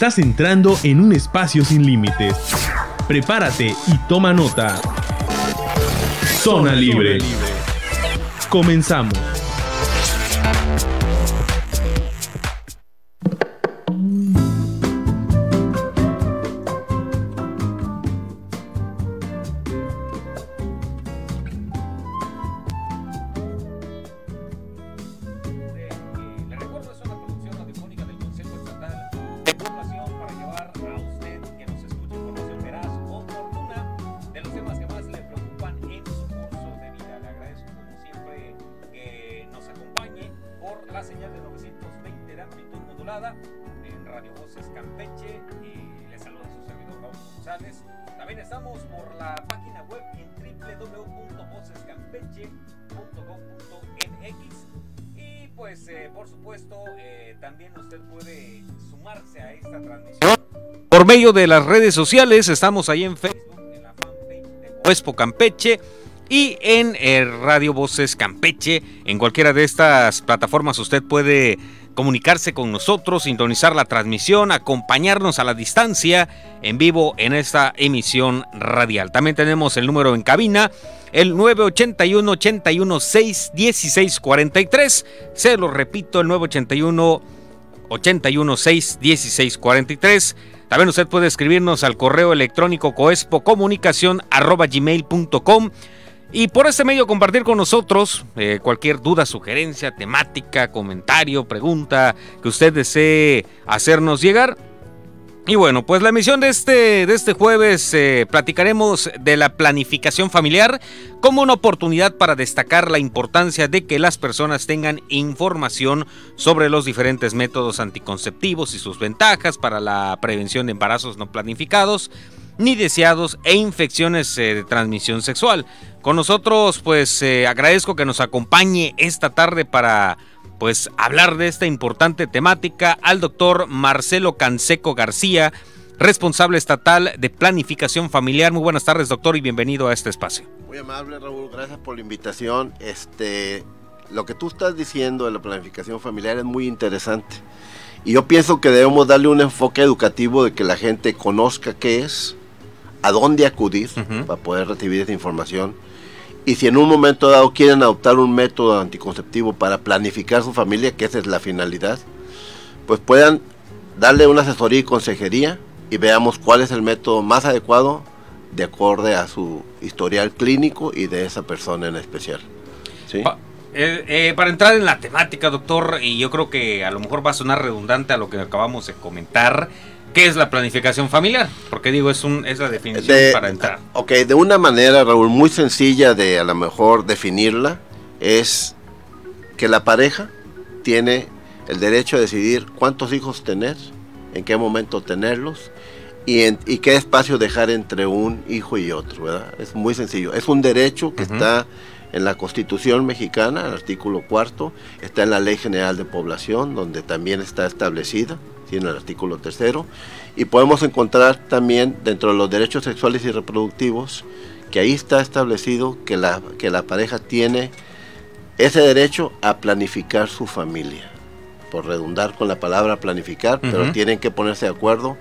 Estás entrando en un espacio sin límites. Prepárate y toma nota. Zona Libre. Comenzamos. De las redes sociales. Estamos ahí en Facebook, en la fanpage de Campeche y en eh, Radio Voces Campeche. En cualquiera de estas plataformas usted puede comunicarse con nosotros, sintonizar la transmisión, acompañarnos a la distancia en vivo en esta emisión radial. También tenemos el número en cabina, el 981 81 6 16 43. Se lo repito, el 981 81 6 16 43. También usted puede escribirnos al correo electrónico coespocomunicación.com y por este medio compartir con nosotros eh, cualquier duda, sugerencia, temática, comentario, pregunta que usted desee hacernos llegar. Y bueno, pues la emisión de este, de este jueves eh, platicaremos de la planificación familiar como una oportunidad para destacar la importancia de que las personas tengan información sobre los diferentes métodos anticonceptivos y sus ventajas para la prevención de embarazos no planificados ni deseados e infecciones eh, de transmisión sexual. Con nosotros pues eh, agradezco que nos acompañe esta tarde para pues hablar de esta importante temática al doctor Marcelo Canseco García, responsable estatal de planificación familiar. Muy buenas tardes, doctor, y bienvenido a este espacio. Muy amable, Raúl, gracias por la invitación. Este, lo que tú estás diciendo de la planificación familiar es muy interesante. Y yo pienso que debemos darle un enfoque educativo de que la gente conozca qué es, a dónde acudir para poder recibir esa información y si en un momento dado quieren adoptar un método anticonceptivo para planificar su familia, que esa es la finalidad, pues puedan darle una asesoría y consejería y veamos cuál es el método más adecuado de acorde a su historial clínico y de esa persona en especial. ¿Sí? Eh, eh, para entrar en la temática, doctor, y yo creo que a lo mejor va a sonar redundante a lo que acabamos de comentar, ¿Qué es la planificación familiar? Porque digo, es, un, es la definición para entrar. Ok, de una manera, Raúl, muy sencilla de a lo mejor definirla, es que la pareja tiene el derecho a decidir cuántos hijos tener, en qué momento tenerlos y, en, y qué espacio dejar entre un hijo y otro, ¿verdad? Es muy sencillo. Es un derecho que está en la Constitución mexicana, el artículo cuarto, está en la Ley General de Población, donde también está establecida en el artículo tercero, y podemos encontrar también dentro de los derechos sexuales y reproductivos que ahí está establecido que la, que la pareja tiene ese derecho a planificar su familia, por redundar con la palabra planificar, pero tienen que ponerse de acuerdo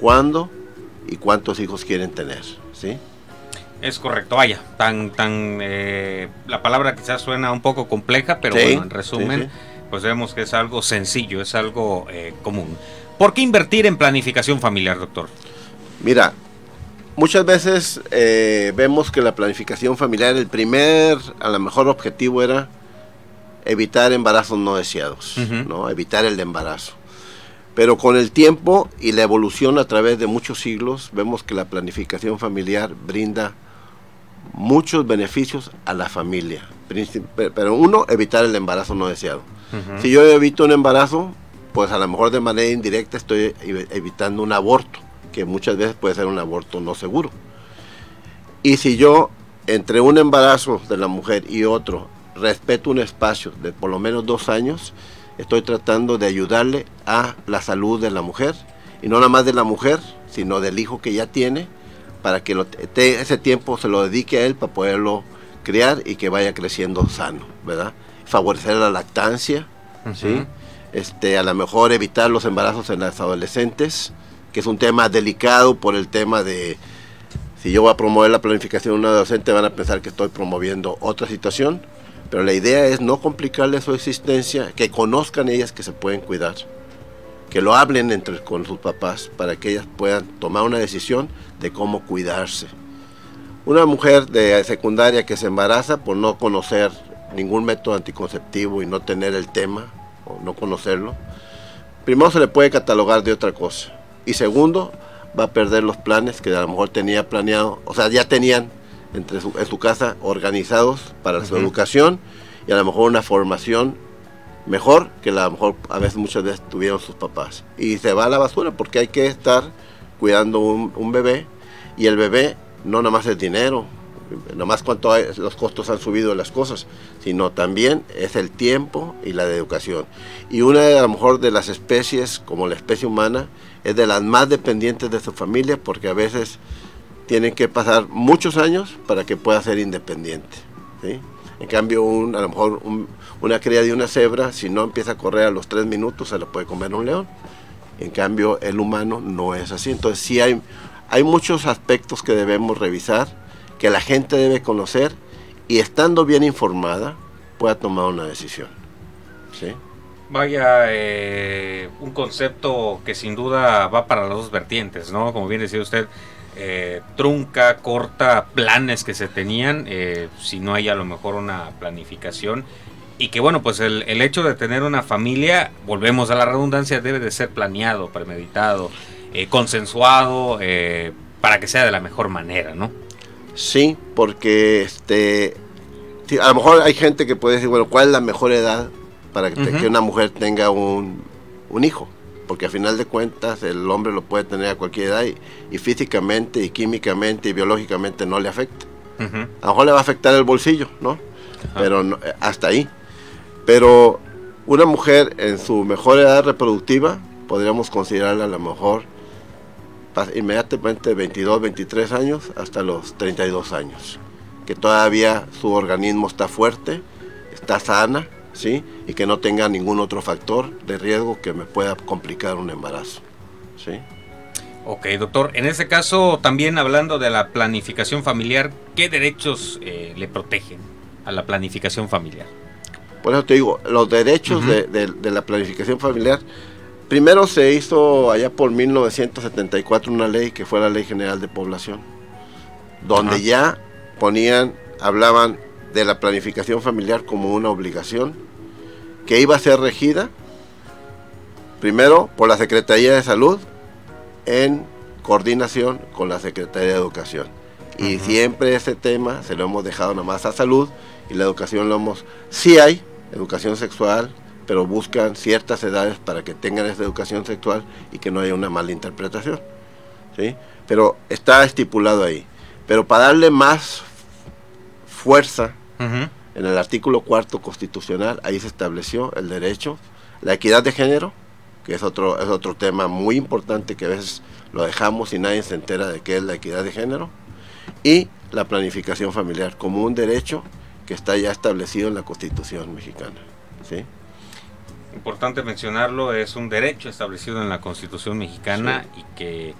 cuándo y cuántos hijos quieren tener, ¿sí? Es correcto, vaya, tan, tan, eh, la palabra quizás suena un poco compleja, pero bueno, en resumen, pues vemos que es algo sencillo, es algo eh, común. ¿Por qué invertir en planificación familiar, doctor? Mira, muchas veces eh, vemos que la planificación familiar, el primer, a lo mejor objetivo era evitar embarazos no deseados, ¿no? Evitar el embarazo. Pero con el tiempo y la evolución a través de muchos siglos, vemos que la planificación familiar brinda muchos beneficios a la familia. Pero uno, evitar el embarazo no deseado. Si yo evito un embarazo, pues a lo mejor de manera indirecta estoy evitando un aborto, que muchas veces puede ser un aborto no seguro. Y si yo, entre un embarazo de la mujer y otro, respeto un espacio de por lo menos dos años, estoy tratando de ayudarle a la salud de la mujer, y no nada más de la mujer, sino del hijo que ya tiene, para que ese tiempo se lo dedique a él para poderlo criar y que vaya creciendo sano, ¿verdad? Favorecer la lactancia, ¿sí? este, a lo mejor evitar los embarazos en las adolescentes, que es un tema delicado por el tema de si yo voy a promover la planificación de un adolescente van a pensar que estoy promoviendo otra situación, pero la idea es no complicarle su existencia, que conozcan ellas que se pueden cuidar, que lo hablen entre con sus papás para que ellas puedan tomar una decisión de cómo cuidarse. Una mujer de secundaria que se embaraza por no conocer ningún método anticonceptivo y no tener el tema o no conocerlo, primero se le puede catalogar de otra cosa. Y segundo, va a perder los planes que a lo mejor tenía planeado, o sea, ya tenían entre en su casa organizados para su educación y a lo mejor una formación mejor que la, a lo mejor a veces muchas veces tuvieron sus papás. Y se va a la basura porque hay que estar cuidando un, un bebé y el bebé no nada más es dinero, no más cuánto los costos han subido las cosas, sino también es el tiempo y la educación. Y una de a lo mejor de las especies, como la especie humana, es de las más dependientes de su familia porque a veces tienen que pasar muchos años para que pueda ser independiente. En cambio, a lo mejor una cría de una cebra, si no empieza a correr a los tres minutos, se la puede comer un león. En cambio, el humano no es así. Entonces, sí hay, hay muchos aspectos que debemos revisar, que la gente debe conocer y estando bien informada, pueda tomar una decisión. ¿sí? Vaya, eh, un concepto que sin duda va para las dos vertientes, ¿no? Como bien decía usted, eh, trunca, corta planes que se tenían, eh, si no hay a lo mejor una planificación. Y que bueno, pues el, el, hecho de tener una familia, volvemos a la redundancia, debe de ser planeado, premeditado, consensuado, para que sea de la mejor manera, ¿no? Sí, porque este, a lo mejor hay gente que puede decir, bueno, ¿cuál es la mejor edad para que, una mujer tenga un, hijo, porque a final de cuentas el hombre lo puede tener a cualquier edad y, físicamente y químicamente y biológicamente no le afecta. A lo mejor le va a afectar el bolsillo, ¿no? Pero eh, hasta ahí. Pero una mujer en su mejor edad reproductiva, podríamos considerarla a lo mejor inmediatamente de 22, 23 años hasta los 32 años, que todavía su organismo está fuerte, está sana, ¿sí? Y que no tenga ningún otro factor de riesgo que me pueda complicar un embarazo, ¿sí? Ok, doctor. En ese caso, también hablando de la planificación familiar, ¿qué derechos eh, le protegen a la planificación familiar? Por eso te digo, los derechos de, la planificación familiar, primero se hizo allá por 1974 una ley que fue la Ley General de Población, donde ya ponían, hablaban de la planificación familiar como una obligación que iba a ser regida primero por la Secretaría de Salud en coordinación con la Secretaría de Educación. Y siempre ese tema se lo hemos dejado nada más a salud y la educación lo hemos... Sí hay educación sexual, pero buscan ciertas edades para que tengan esa educación sexual y que no haya una mala interpretación. ¿sí? Pero está estipulado ahí. Pero para darle más fuerza en el artículo cuarto constitucional, ahí se estableció el derecho, la equidad de género, que es otro, es otro tema muy importante que a veces lo dejamos y nadie se entera de qué es la equidad de género, y la planificación familiar como un derecho que está ya establecido en la Constitución mexicana. ¿sí? Importante mencionarlo, es un derecho establecido en la Constitución mexicana y que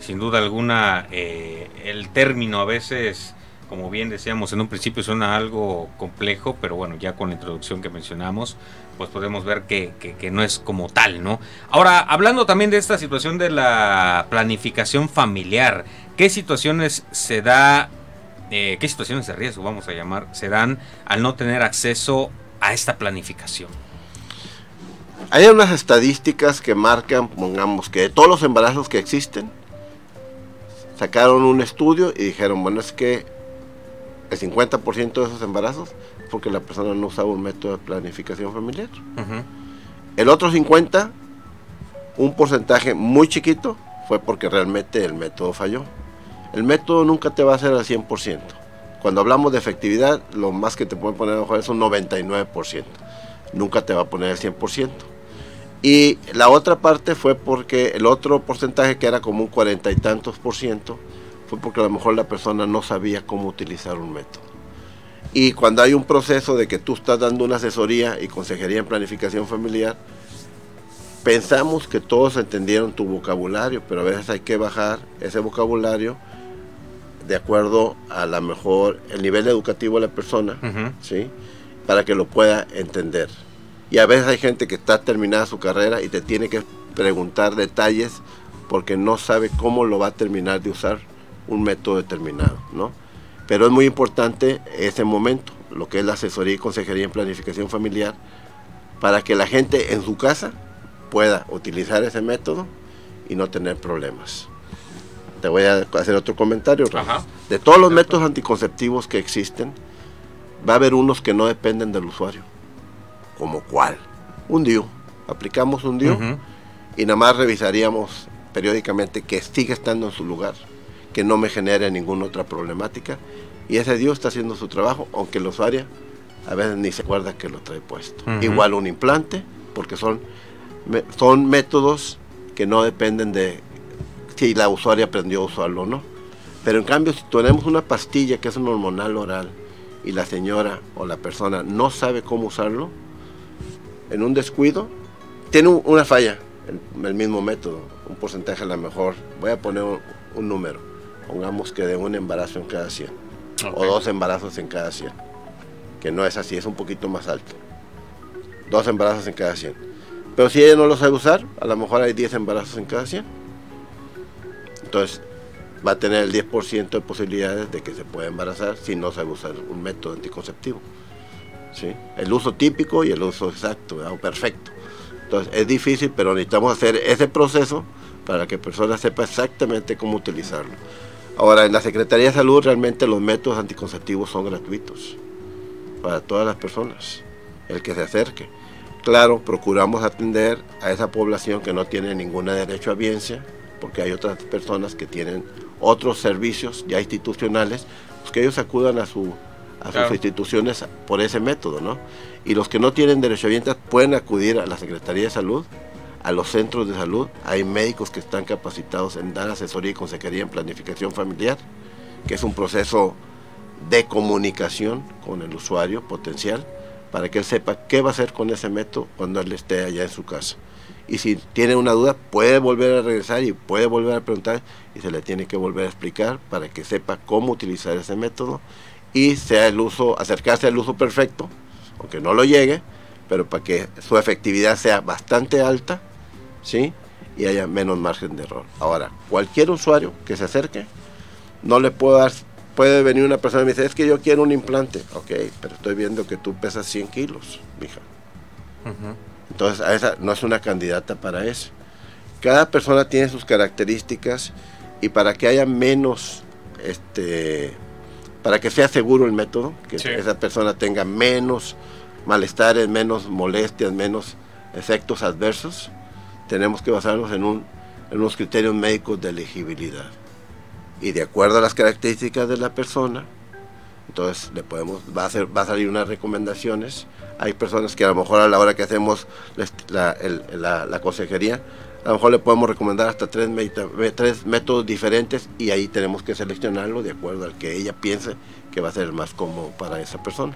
sin duda alguna eh, el término a veces como bien decíamos en un principio suena algo complejo, pero bueno, ya con la introducción que mencionamos, pues podemos ver que, no es como tal, ¿no? Ahora, hablando también de esta situación de la planificación familiar, ¿qué situaciones se da, eh, qué situaciones de riesgo, vamos a llamar, se dan al no tener acceso a esta planificación? Hay unas estadísticas que marcan, pongamos, que de todos los embarazos que existen, sacaron un estudio y dijeron, bueno, es que el 50% de esos embarazos porque la persona no usaba un método de planificación familiar. El otro 50%, un porcentaje muy chiquito, fue porque realmente el método falló. El método nunca te va a hacer al 100%. Cuando hablamos de efectividad, lo más que te pueden poner a es un 99%. Nunca te va a poner el 100%. Y la otra parte fue porque el otro porcentaje, que era como un cuarenta y tantos por ciento, fue porque a lo mejor la persona no sabía cómo utilizar un método. Y cuando hay un proceso de que tú estás dando una asesoría y consejería en planificación familiar, pensamos que todos entendieron tu vocabulario, pero a veces hay que bajar ese vocabulario de acuerdo a la mejor el nivel educativo de la persona, ¿sí? Para que lo pueda entender. Y a veces hay gente que está terminada su carrera y te tiene que preguntar detalles porque no sabe cómo lo va a terminar de usar un método determinado, ¿no? Pero es muy importante ese momento, lo que es la asesoría y consejería en planificación familiar, para que la gente en su casa pueda utilizar ese método y no tener problemas. Te voy a hacer otro comentario. De todos los métodos anticonceptivos que existen, va a haber unos que no dependen del usuario. ¿Como cuál? Un DIU. Aplicamos un DIU y nada más revisaríamos periódicamente que siga estando en su lugar, que no me genere ninguna otra problemática. Y ese DIU está haciendo su trabajo, aunque el usuario a veces ni se acuerda que lo trae puesto. Igual un implante, porque son, son métodos que no dependen de si la usuaria aprendió a usarlo o no. Pero en cambio, si tenemos una pastilla que es un hormonal oral y la señora o la persona no sabe cómo usarlo, en un descuido, tiene una falla, el, el mismo método, un porcentaje a lo mejor, voy a poner un, número, pongamos que de un embarazo en cada 100, o dos embarazos en cada 100 que no es así, es un poquito más alto. Dos embarazos en cada 100. Pero si ella no lo sabe usar, a lo mejor hay 10 embarazos en cada 100. Entonces va a tener el 10% de posibilidades de que se pueda embarazar si no sabe usar un método anticonceptivo. El uso típico y el uso exacto perfecto. Entonces es difícil, pero necesitamos hacer ese proceso para que la persona sepa exactamente cómo utilizarlo. Ahora, en la Secretaría de Salud realmente los métodos anticonceptivos son gratuitos para todas las personas, el que se acerque. Claro, procuramos atender a esa población que no tiene ningún derecho a biencia, porque hay otras personas que tienen otros servicios ya institucionales, pues que ellos acudan a, su, a sus instituciones por ese método, ¿no? Y los que no tienen derecho a biencia pueden acudir a la Secretaría de Salud, a los centros de salud, hay médicos que están capacitados en dar asesoría y consejería en planificación familiar, que es un proceso de comunicación con el usuario potencial para que él sepa qué va a hacer con ese método cuando él esté allá en su casa. Y si tiene una duda, puede volver a regresar y puede volver a preguntar y se le tiene que volver a explicar para que sepa cómo utilizar ese método y sea el uso, acercarse al uso perfecto, aunque no lo llegue, pero para que su efectividad sea bastante alta, ¿sí? Y haya menos margen de error. Ahora, cualquier usuario que se acerque, no le puedo dar puede venir una persona y me dice, es que yo quiero un implante. Ok, pero estoy viendo que tú pesas 100 kilos, mija. Entonces, a esa no es una candidata para eso. Cada persona tiene sus características y para que haya menos, este, para que sea seguro el método, que esa persona tenga menos malestares, menos molestias, menos efectos adversos, tenemos que basarnos en, un, en unos criterios médicos de elegibilidad y de acuerdo a las características de la persona, entonces le podemos, va a, hacer, va a salir unas recomendaciones. Hay personas que a lo mejor a la hora que hacemos la, la, consejería, a lo mejor le podemos recomendar hasta tres, tres métodos diferentes y ahí tenemos que seleccionarlo de acuerdo al que ella piense que va a ser más cómodo para esa persona.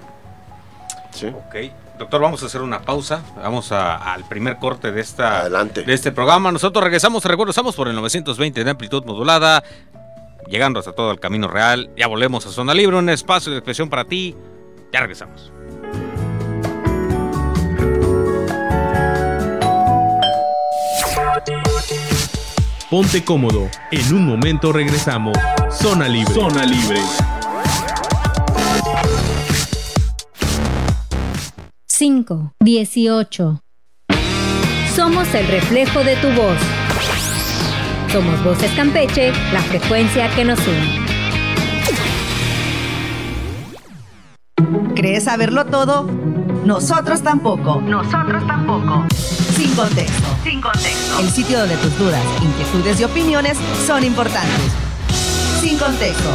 ¿Sí? Ok. Doctor, vamos a hacer una pausa. Vamos al primer corte de, esta, de este programa. Nosotros regresamos, regresamos por el 920 de amplitud modulada llegando hasta todo el camino real. Ya volvemos a Zona Libre, un espacio de expresión para ti. Ya regresamos. Ponte cómodo. En un momento regresamos. Zona Libre. Zona Libre. 5, 18. Somos el reflejo de tu voz. Somos Voces Campeche, la frecuencia que nos une. ¿Crees saberlo todo? Nosotros tampoco. Nosotros tampoco. Sin contexto. Sin contexto. El sitio donde tus dudas, inquietudes y opiniones son importantes. Sin contexto.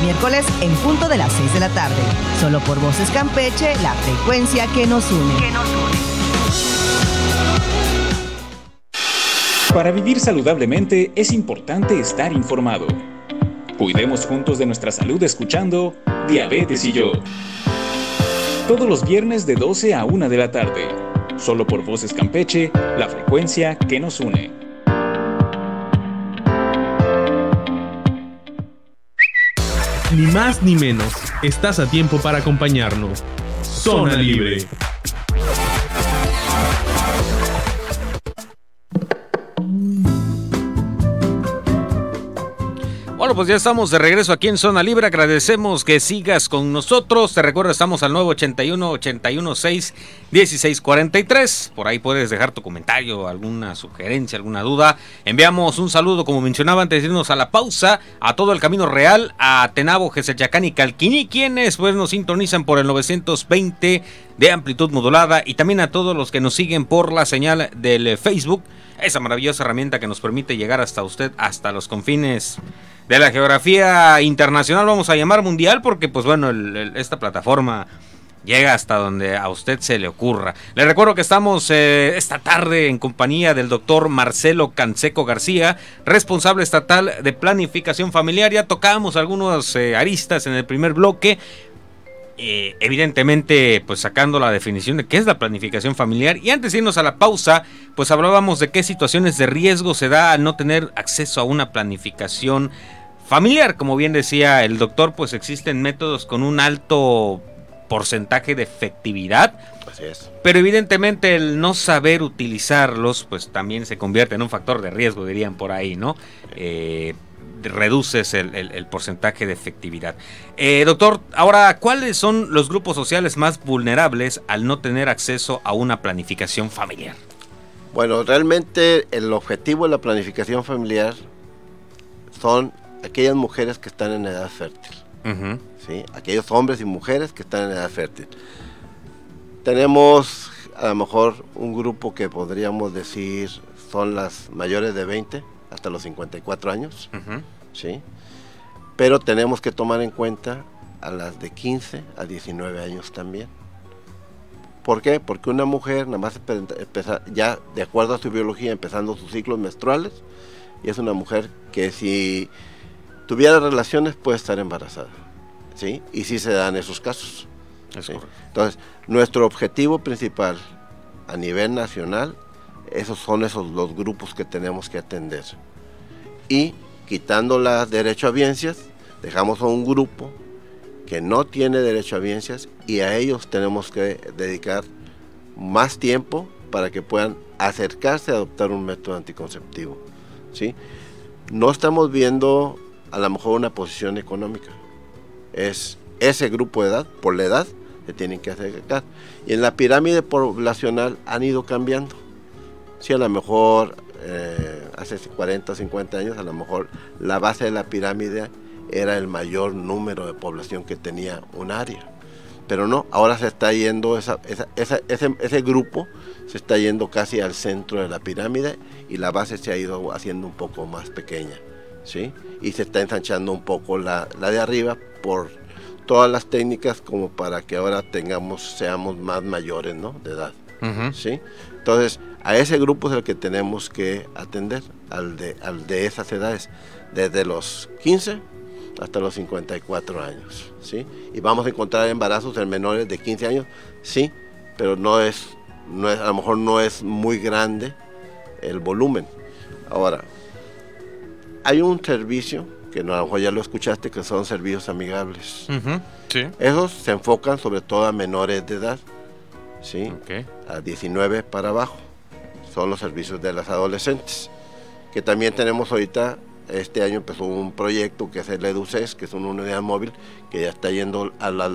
Miércoles en punto de las 6 de la tarde. Solo por Voces Campeche, la frecuencia que nos une. Que nos une. Para vivir saludablemente es importante estar informado. Cuidemos juntos de nuestra salud escuchando Diabetes y yo. Todos los viernes de 12 a 1 de la tarde. Solo por Voces Campeche, la frecuencia que nos une. Ni más ni menos, estás a tiempo para acompañarnos. Zona Libre. Pues ya estamos de regreso aquí en Zona Libre. Agradecemos que sigas con nosotros. Te recuerdo, estamos al 981 816 1643. Por ahí puedes dejar tu comentario, alguna sugerencia, alguna duda. Enviamos un saludo, como mencionaba antes irnos a la pausa, a todo el Camino Real, a Tenabo, Gesechacán y Calquiní, quienes pues nos sintonizan por el 920 de amplitud modulada y también a todos los que nos siguen por la señal del Facebook, esa maravillosa herramienta que nos permite llegar hasta usted, hasta los confines de la geografía internacional, vamos a llamar mundial, porque pues bueno, esta plataforma llega hasta donde a usted se le ocurra. Le recuerdo que estamos eh, esta tarde en compañía del doctor Marcelo Canseco García, responsable estatal de planificación familiar. Ya tocamos algunos eh, aristas en el primer bloque. Eh, evidentemente, pues sacando la definición de qué es la planificación familiar. Y antes de irnos a la pausa, pues hablábamos de qué situaciones de riesgo se da al no tener acceso a una planificación familiar. Como bien decía el doctor, pues existen métodos con un alto porcentaje de efectividad. Así es. Pero evidentemente el no saber utilizarlos, pues también se convierte en un factor de riesgo, dirían por ahí, ¿no? Eh, reduces el, el- el porcentaje de efectividad. Eh, doctor, ahora, ¿cuáles son los grupos sociales más vulnerables al no tener acceso a una planificación familiar? Bueno, realmente el objetivo de la planificación familiar son aquellas mujeres que están en edad fértil. ¿sí? Aquellos hombres y mujeres que están en edad fértil. Tenemos a lo mejor un grupo que podríamos decir son las mayores de 20 hasta los 54 años, ujú, ¿sí? Pero tenemos que tomar en cuenta a las de 15 a 19 años también. ¿Por qué? Porque una mujer, nada más empeza- ya de acuerdo a su biología, empezando sus ciclos menstruales, y es una mujer que si tuviera relaciones puede estar embarazada. ¿sí? Y sí se dan esos casos. es. Entonces, nuestro objetivo principal a nivel nacional, esos son esos los grupos que tenemos que atender. Y quitando la derecho a biencias, dejamos a un grupo que no tiene derecho a biencias y a ellos tenemos que dedicar más tiempo para que puedan acercarse a adoptar un método anticonceptivo. ¿sí? No estamos viendo a lo mejor una posición económica. Es ese grupo de edad, por la edad, se tienen que acercar. Y en la pirámide poblacional han ido cambiando. Sí, a lo mejor eh, hace 40 o 50 años, a lo mejor la base de la pirámide era el mayor número de población que tenía un área. Pero no, ahora se está yendo, esa, esa- esa- ese, ese grupo se está yendo casi al centro de la pirámide y la base se ha ido haciendo un poco más pequeña. ¿sí? Y se está ensanchando un poco la, la de arriba por todas las técnicas como para que ahora tengamos, seamos más mayores ¿no? de edad. ¿sí? Entonces, a ese grupo es el que tenemos que atender, al de, al de esas edades, desde los 15 hasta los 54 años, ¿sí? Y vamos a encontrar embarazos en menores de 15 años, sí, pero no es, no es, a lo mejor no es muy grande el volumen. Ahora, hay un servicio, que a lo mejor ya lo escuchaste, que son servicios amigables. Sí. Esos se enfocan sobre todo a menores de edad, ¿sí? Ok. a 19 para abajo. Son los servicios de las adolescentes. Que también tenemos ahorita, este año empezó un proyecto que es el EduCES, que es una unidad móvil que ya está yendo a las,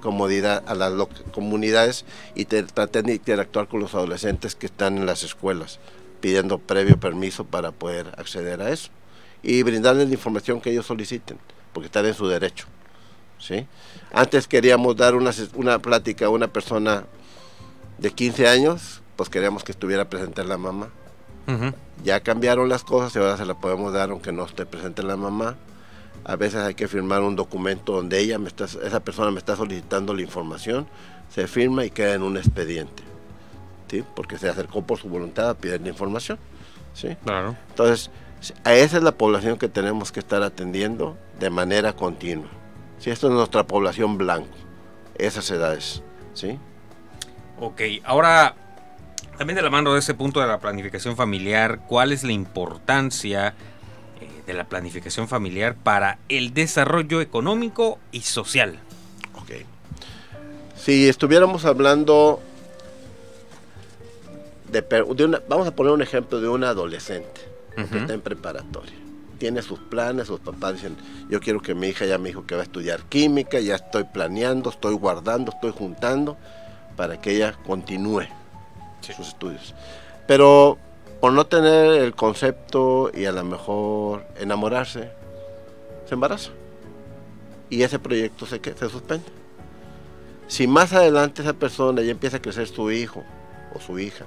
comodidad, a las comunidades y tratan de interactuar con los adolescentes que están en las escuelas, pidiendo previo permiso para poder acceder a eso. Y brindarles la información que ellos soliciten, porque están en su derecho. ¿Sí? Antes queríamos dar una, plática a una persona de 15 años, pues queríamos que estuviera presente la mamá. Ya cambiaron las cosas y ahora se la podemos dar aunque no esté presente la mamá. A veces hay que firmar un documento donde ella me está, esa persona me está solicitando la información, se firma y queda en un expediente. ¿sí? Porque se acercó por su voluntad a pedir la información. ¿sí? Claro. Entonces, a esa es la población que tenemos que estar atendiendo de manera continua. Si esto es nuestra población blanco, esas edades, ¿sí? Ok, ahora También de la mano de ese punto de la planificación familiar, ¿cuál es la importancia eh, de la planificación familiar para el desarrollo económico y social? Ok. Si estuviéramos hablando de, una, vamos a poner un ejemplo de un adolescente que está en preparatoria. Tiene sus planes, sus papás dicen, yo quiero que mi hija ya me dijo que va a estudiar química, ya estoy planeando, estoy guardando, estoy juntando para que ella continúe sus estudios. Pero por no tener el concepto y a lo mejor enamorarse, se embaraza. Y ese proyecto se, se suspende. Si más adelante esa persona ya empieza a crecer su hijo o su hija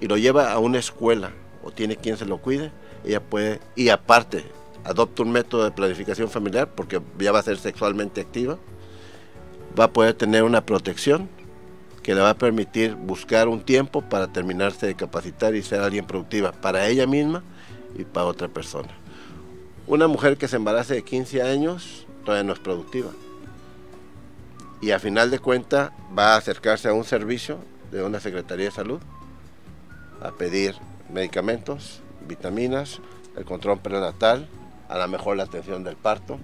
y lo lleva a una escuela o tiene quien se lo cuide, ella puede, y aparte, adopta un método de planificación familiar porque ya va a ser sexualmente activa, va a poder tener una protección que le va a permitir buscar un tiempo para terminarse de capacitar y ser alguien productiva para ella misma y para otra persona. Una mujer que se embarace de 15 años todavía no es productiva. Y a final de cuentas va a acercarse a un servicio de una Secretaría de Salud a pedir medicamentos, vitaminas, el control prenatal, a lo mejor la atención del parto,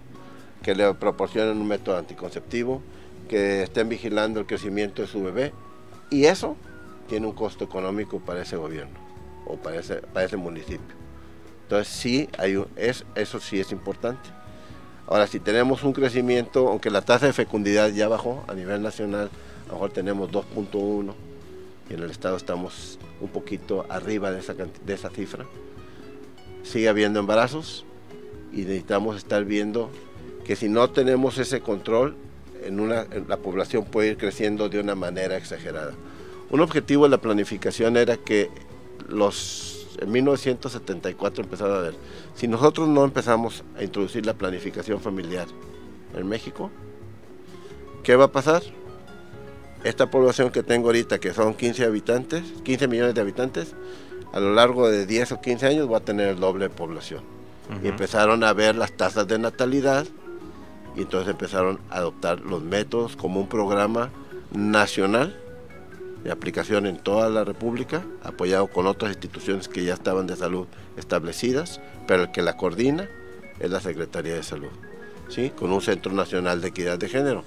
que le proporcionen un método anticonceptivo, que estén vigilando el crecimiento de su bebé. Y eso tiene un costo económico para ese gobierno o para ese, para ese municipio. Entonces sí, hay es, eso sí es importante. Ahora, si tenemos un crecimiento, aunque la tasa de fecundidad ya bajó a nivel nacional, a lo mejor tenemos 2.1 y en el estado estamos un poquito arriba de esa, de esa cifra, sigue habiendo embarazos y necesitamos estar viendo que si no tenemos ese control, en una, la población puede ir creciendo de una manera exagerada. Un objetivo de la planificación era que los, en 1974 empezaron a ver, si nosotros no empezamos a introducir la planificación familiar en México, ¿qué va a pasar? Esta población que tengo ahorita, que son 15 habitantes, 15 millones de habitantes, a lo largo de 10 o 15 años va a tener el doble de población. Y empezaron a ver las tasas de natalidad y entonces empezaron a adoptar los métodos como un programa nacional de aplicación en toda la República, apoyado con otras instituciones que ya estaban de salud establecidas, pero el que la coordina es la Secretaría de Salud, ¿sí? con un Centro Nacional de Equidad de Género.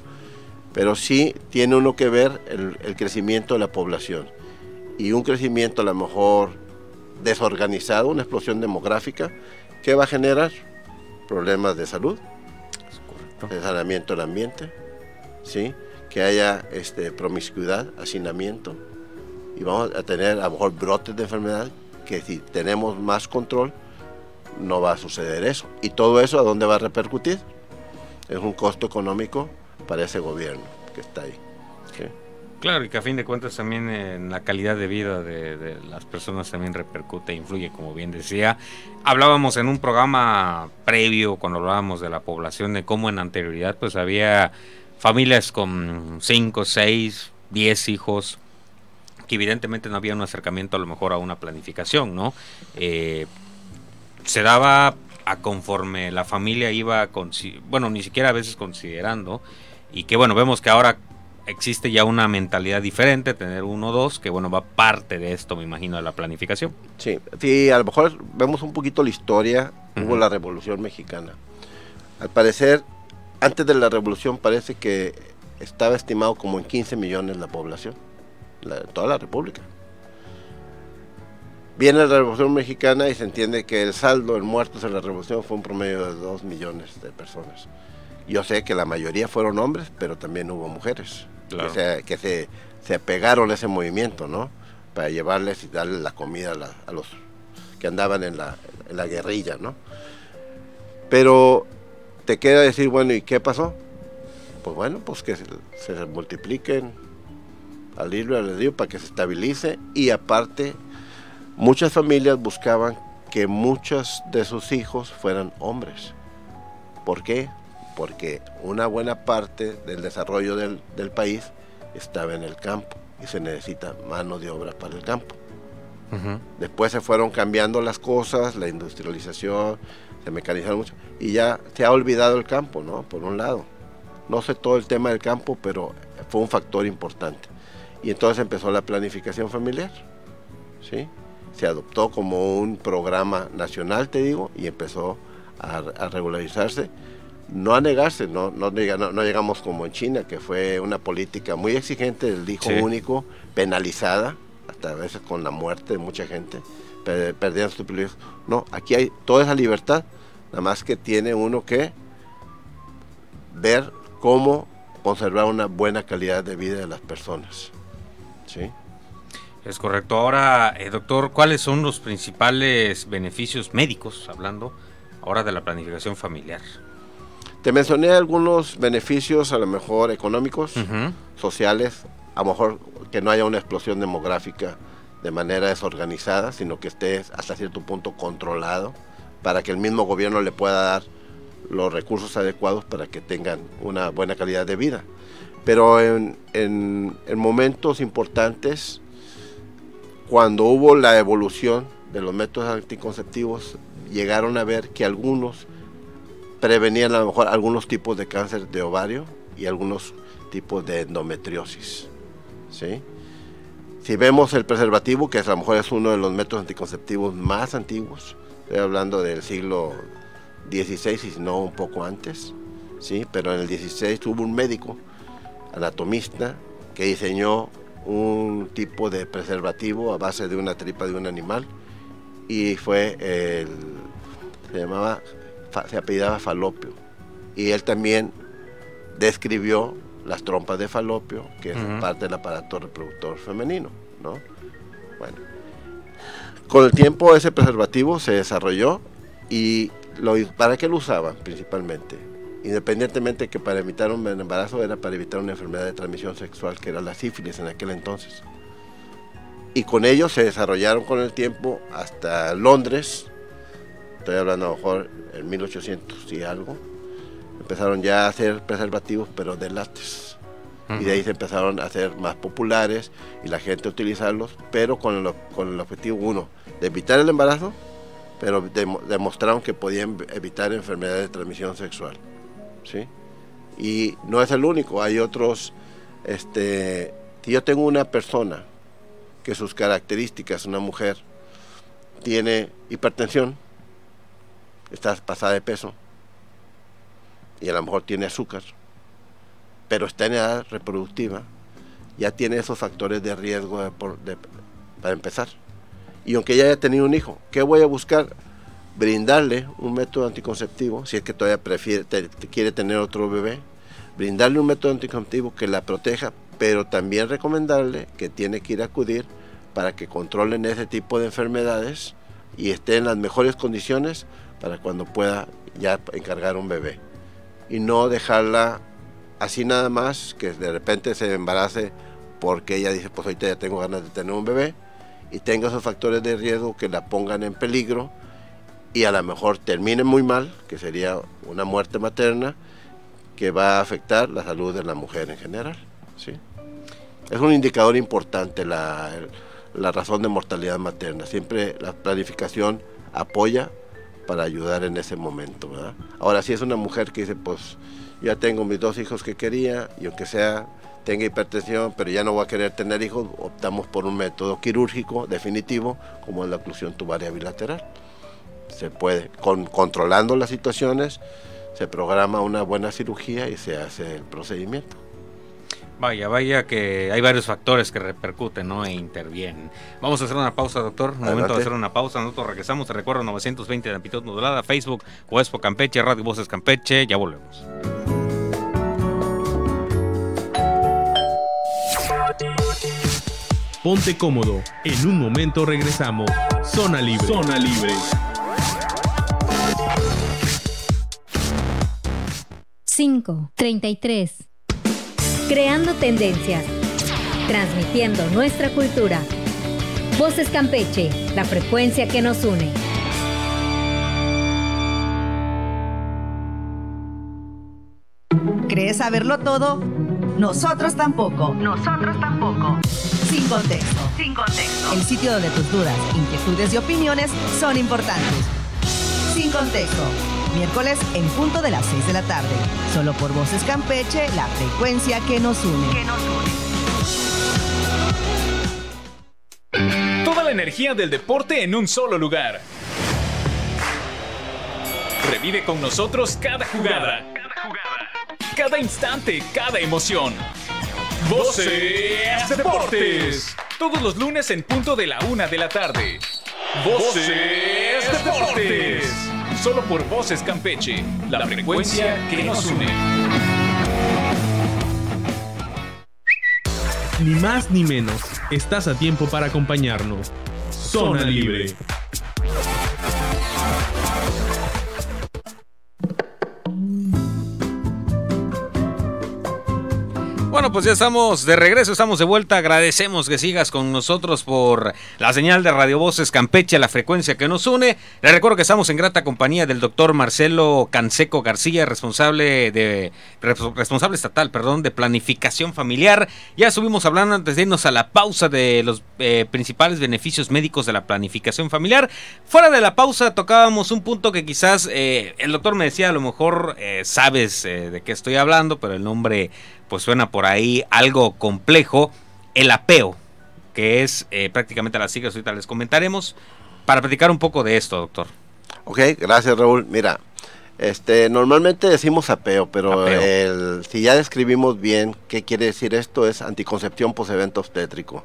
Pero sí tiene uno que ver el, el crecimiento de la población y un crecimiento a lo mejor desorganizado, una explosión demográfica, que va a generar problemas de salud, de saneamiento del ambiente, ¿sí? que haya este, promiscuidad, hacinamiento, y vamos a tener a lo mejor brotes de enfermedad que si tenemos más control no va a suceder eso. ¿Y todo eso a dónde va a repercutir? Es un costo económico para ese gobierno que está ahí. Claro, y que a fin de cuentas también en la calidad de vida de, las personas también repercute, e influye, como bien decía. Hablábamos en un programa previo, cuando hablábamos de la población, de cómo en anterioridad pues había familias con 5, 6, 10 hijos, que evidentemente no había un acercamiento a lo mejor a una planificación, ¿no? Eh, se daba a conforme la familia iba, bueno, ni siquiera a veces considerando, y que bueno, vemos que ahora existe ya una mentalidad diferente, tener uno o dos, que bueno, va parte de esto, me imagino, de la planificación. Sí, sí, a lo mejor vemos un poquito la historia, hubo la Revolución Mexicana. Al parecer, antes de la Revolución parece que estaba estimado como en 15 millones la población, la- toda la República. Viene la Revolución Mexicana y se entiende que el saldo en muertos en la Revolución fue un promedio de 2 millones de personas. Yo sé que la mayoría fueron hombres, pero también hubo mujeres Que, se, que se, apegaron a ese movimiento, ¿no? Para llevarles y darles la comida a los que andaban en la, en la guerrilla, ¿no? Pero te queda decir, bueno, ¿y qué pasó? Pues bueno, pues que se, se multipliquen al hilo y al río para que se estabilice y aparte muchas familias buscaban que muchos de sus hijos fueran hombres. ¿Por qué? Porque una buena parte del desarrollo del, del país estaba en el campo y se necesita mano de obra para el campo. Después se fueron cambiando las cosas, la industrialización, se mecanizaron mucho y ya se ha olvidado el campo, ¿no? Por un lado. No sé todo el tema del campo, pero fue un factor importante. Y entonces empezó la planificación familiar. ¿sí? Se adoptó como un programa nacional, te digo, y empezó a, a regularizarse. No a negarse, no, no, llegamos como en China, que fue una política muy exigente del hijo Sí. único, penalizada, hasta a veces con la muerte de mucha gente, per- perdían sus privilegios. No, aquí hay toda esa libertad, nada más que tiene uno que ver cómo conservar una buena calidad de vida de las personas. ¿sí? Es correcto. Ahora, eh, doctor, ¿cuáles son los principales beneficios médicos, hablando ahora de la planificación familiar? Te mencioné algunos beneficios, a lo mejor económicos, Ujú. sociales, a lo mejor que no haya una explosión demográfica de manera desorganizada, sino que esté hasta cierto punto controlado para que el mismo gobierno le pueda dar los recursos adecuados para que tengan una buena calidad de vida. Pero en, en- en momentos importantes, cuando hubo la evolución de los métodos anticonceptivos, llegaron a ver que algunos prevenían a lo mejor algunos tipos de cáncer de ovario y algunos tipos de endometriosis. ¿sí? Si vemos el preservativo, que a lo mejor es uno de los métodos anticonceptivos más antiguos, estoy hablando del siglo XVI y no un poco antes, ¿sí? pero en el XVI hubo un médico anatomista que diseñó un tipo de preservativo a base de una tripa de un animal y fue el se llamaba se apellidaba Falopio. Y él también describió las trompas de falopio que es parte del aparato reproductor femenino no bueno. Con el tiempo ese preservativo se desarrolló y lo, para qué lo usaban principalmente independientemente que para evitar un embarazo era para evitar una enfermedad de transmisión sexual que era la sífilis en aquel entonces. Y con ello se desarrollaron con el tiempo hasta Londres. Estoy hablando a lo mejor en 1800 y algo empezaron ya a hacer preservativos pero de látex y de ahí se empezaron a hacer más populares y la gente a utilizarlos pero con el, con el objetivo uno de evitar el embarazo pero demo- demostraron que podían evitar enfermedades de transmisión sexual ¿sí? y no es el único hay otros este si yo tengo una persona que sus características una mujer tiene hipertensión está pasada de peso y a lo mejor tiene azúcar, pero está en edad reproductiva, ya tiene esos factores de riesgo para empezar. Y aunque ya haya tenido un hijo, ¿qué voy a buscar? Brindarle un método anticonceptivo, si es que todavía prefiere, quiere tener otro bebé, brindarle un método anticonceptivo que la proteja, pero también recomendarle que tiene que ir a acudir para que controlen ese tipo de enfermedades y esté en las mejores condiciones para cuando pueda ya encargar un bebé. Y no dejarla así nada más, que de repente se embarace porque ella dice, pues ahorita ya tengo ganas de tener un bebé, y tenga esos factores de riesgo que la pongan en peligro y a lo mejor termine muy mal, que sería una muerte materna, que va a afectar la salud de la mujer en general. ¿sí? Es un indicador importante la, la razón de mortalidad materna. Siempre la planificación apoya para ayudar en ese momento. Ahora, si es una mujer que dice, pues ya tengo mis dos hijos que quería, y aunque sea tenga hipertensión, pero ya no voy a querer tener hijos, optamos por un método quirúrgico definitivo, como es la oclusión tubaria bilateral. Se puede, con, controlando las situaciones, se programa una buena cirugía y se hace el procedimiento. Vaya, vaya que hay varios factores que repercuten ¿no? e intervienen. Vamos a hacer una pausa, doctor. Momento Adelante. de hacer una pausa. Nosotros regresamos. Te recuerdo 920 de amplitud modulada, Facebook, Expo Campeche, Radio Voces Campeche. Ya volvemos. Ponte cómodo. En un momento regresamos. Zona Libre. Zona Libre. Cinco, 33. Creando tendencias. Transmitiendo nuestra cultura. Voces Campeche, la frecuencia que nos une. ¿Crees saberlo todo? Nosotros tampoco. Nosotros tampoco. Sin contexto. Sin contexto. El sitio donde tus dudas, inquietudes y opiniones son importantes. Sin contexto. Miércoles en punto de las 6 de la tarde. Solo por Voces Campeche, la frecuencia que nos une. Que nos une. Toda la energía del deporte en un solo lugar. Revive con nosotros cada jugada. Cada instante, cada emoción. Voces Deportes. Todos los lunes en punto de la una de la tarde. Voces Deportes. Solo por Voces Campeche, la frecuencia que nos une. Ni más ni menos, estás a tiempo para acompañarnos. Zona Libre. Bueno, pues ya estamos de regreso, estamos de vuelta. Agradecemos que sigas con nosotros por la señal de Radio Voces Campeche, la frecuencia que nos une. Le recuerdo que estamos en grata compañía del doctor Marcelo Canseco García, responsable de responsable estatal, perdón, de planificación familiar. Ya estuvimos hablando antes de irnos a la pausa de los eh, principales beneficios médicos de la planificación familiar. Fuera de la pausa tocábamos un punto que quizás eh, el doctor me decía, a lo mejor eh, sabes eh, de qué estoy hablando, pero el nombre pues suena por ahí algo complejo, el apeo, que es eh, prácticamente las siglas, ahorita les comentaremos, para platicar un poco de esto, doctor. Ok, gracias Raúl. Mira, este, normalmente decimos apeo, pero Apeo. el- si ya describimos bien qué quiere decir esto, es anticoncepción posevento obstétrico.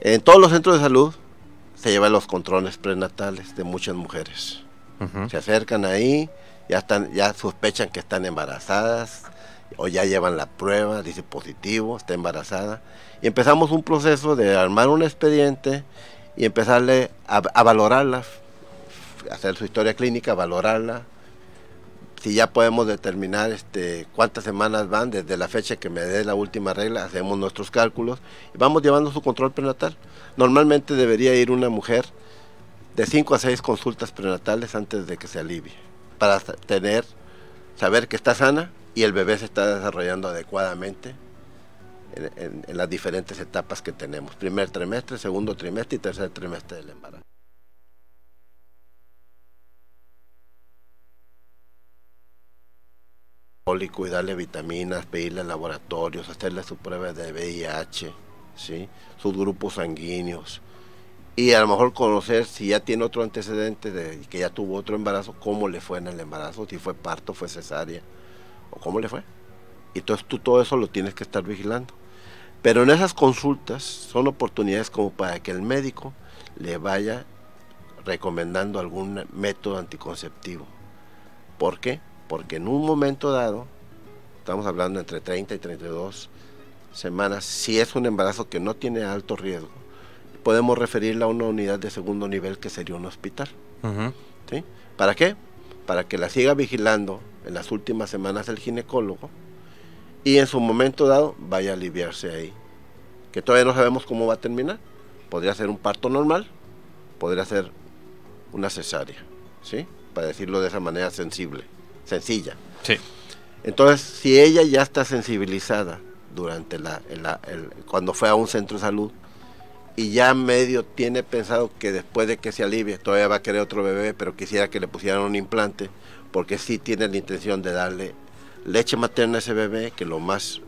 En todos los centros de salud se llevan los controles prenatales de muchas mujeres. Se acercan ahí, ya están, ya sospechan que están embarazadas o ya llevan la prueba, dice positivo, está embarazada. Y empezamos un proceso de armar un expediente y empezarle a, valorarla, hacer su historia clínica, valorarla. Si ya podemos determinar este, cuántas semanas van desde la fecha que me dé la última regla, hacemos nuestros cálculos y vamos llevando su control prenatal. Normalmente debería ir una mujer de 5 a 6 consultas prenatales antes de que se alivie, para tener, saber que está sana y el bebé se está desarrollando adecuadamente en, en- en las diferentes etapas que tenemos, primer trimestre, segundo trimestre y tercer trimestre del embarazo. y darle vitaminas, pedirle laboratorios, hacerle su prueba de VIH, ¿sí? sus grupos sanguíneos, y a lo mejor conocer si ya tiene otro antecedente de que ya tuvo otro embarazo, cómo le fue en el embarazo, si fue parto, fue cesárea, o cómo le fue. Y entonces tú todo eso lo tienes que estar vigilando. Pero en esas consultas son oportunidades como para que el médico le vaya recomendando algún método anticonceptivo. ¿Por qué? Porque en un momento dado, estamos hablando entre 30 y 32 semanas, si es un embarazo que no tiene alto riesgo, podemos referirla a una unidad de segundo nivel que sería un hospital. ¿sí? ¿Para qué? Para que la siga vigilando en las últimas semanas el ginecólogo y en su momento dado vaya a aliviarse ahí. Que todavía no sabemos cómo va a terminar. Podría ser un parto normal, podría ser una cesárea, ¿sí? Para decirlo de esa manera sensible, sencilla. Sí. Entonces, si ella ya está sensibilizada durante la, la- el- cuando fue a un centro de salud y ya medio tiene pensado que después de que se alivie todavía va a querer otro bebé, pero quisiera que le pusieran un implante, porque sí tiene la intención de darle leche materna a ese bebé, que lo más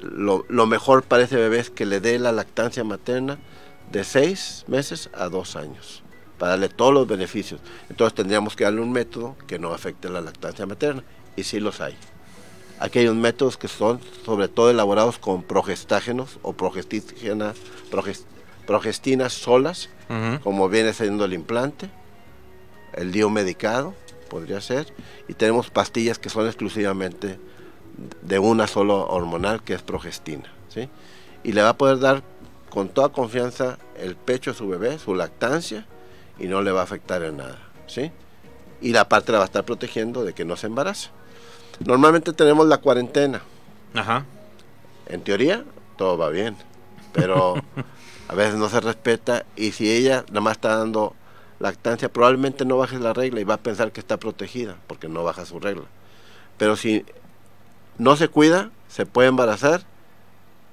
lo, mejor para ese bebé es que le dé la lactancia materna de seis meses a dos años, para darle todos los beneficios. Entonces tendríamos que darle un método que no afecte la lactancia materna, y sí los hay. Aquí hay unos métodos que son sobre todo elaborados con progestágenos o progestígenas, proges- progestinas solas, como viene siendo el implante, el dio medicado, podría ser, y tenemos pastillas que son exclusivamente de una sola hormonal que es progestina, ¿sí? Y le va a poder dar con toda confianza el pecho a su bebé, su lactancia, y no le va a afectar en nada, ¿sí? Y la parte la va a estar protegiendo de que no se embarace. Normalmente tenemos la cuarentena, Ajá. en teoría todo va bien, pero a veces no se respeta y si ella nada más está dando lactancia, probablemente no baje la regla y va a pensar que está protegida porque no baja su regla. Pero si no se cuida, se puede embarazar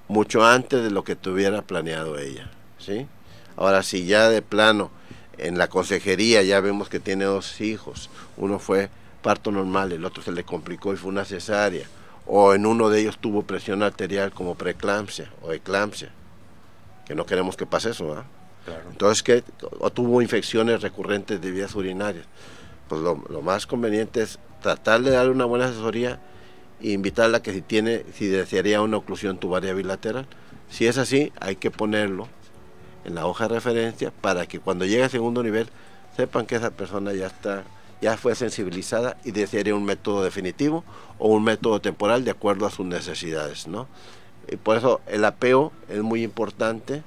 mucho antes de lo que tuviera planeado ella, ¿sí? Ahora si ya de plano en la consejería ya vemos que tiene dos hijos, uno fue parto normal, el otro se le complicó y fue una cesárea, o en uno de ellos tuvo presión arterial como preeclampsia o eclampsia, que no queremos que pase eso, ¿verdad? Claro. Entonces, que o tuvo infecciones recurrentes de vías urinarias. Pues lo, lo más conveniente es tratar de darle una buena asesoría e invitarla a que si tiene, si desearía una oclusión tubaria bilateral. Si es así, hay que ponerlo en la hoja de referencia para que cuando llegue a segundo nivel sepan que esa persona ya está, ya fue sensibilizada y desearía un método definitivo o un método temporal de acuerdo a sus necesidades, ¿no? Y por eso el apeo es muy importante.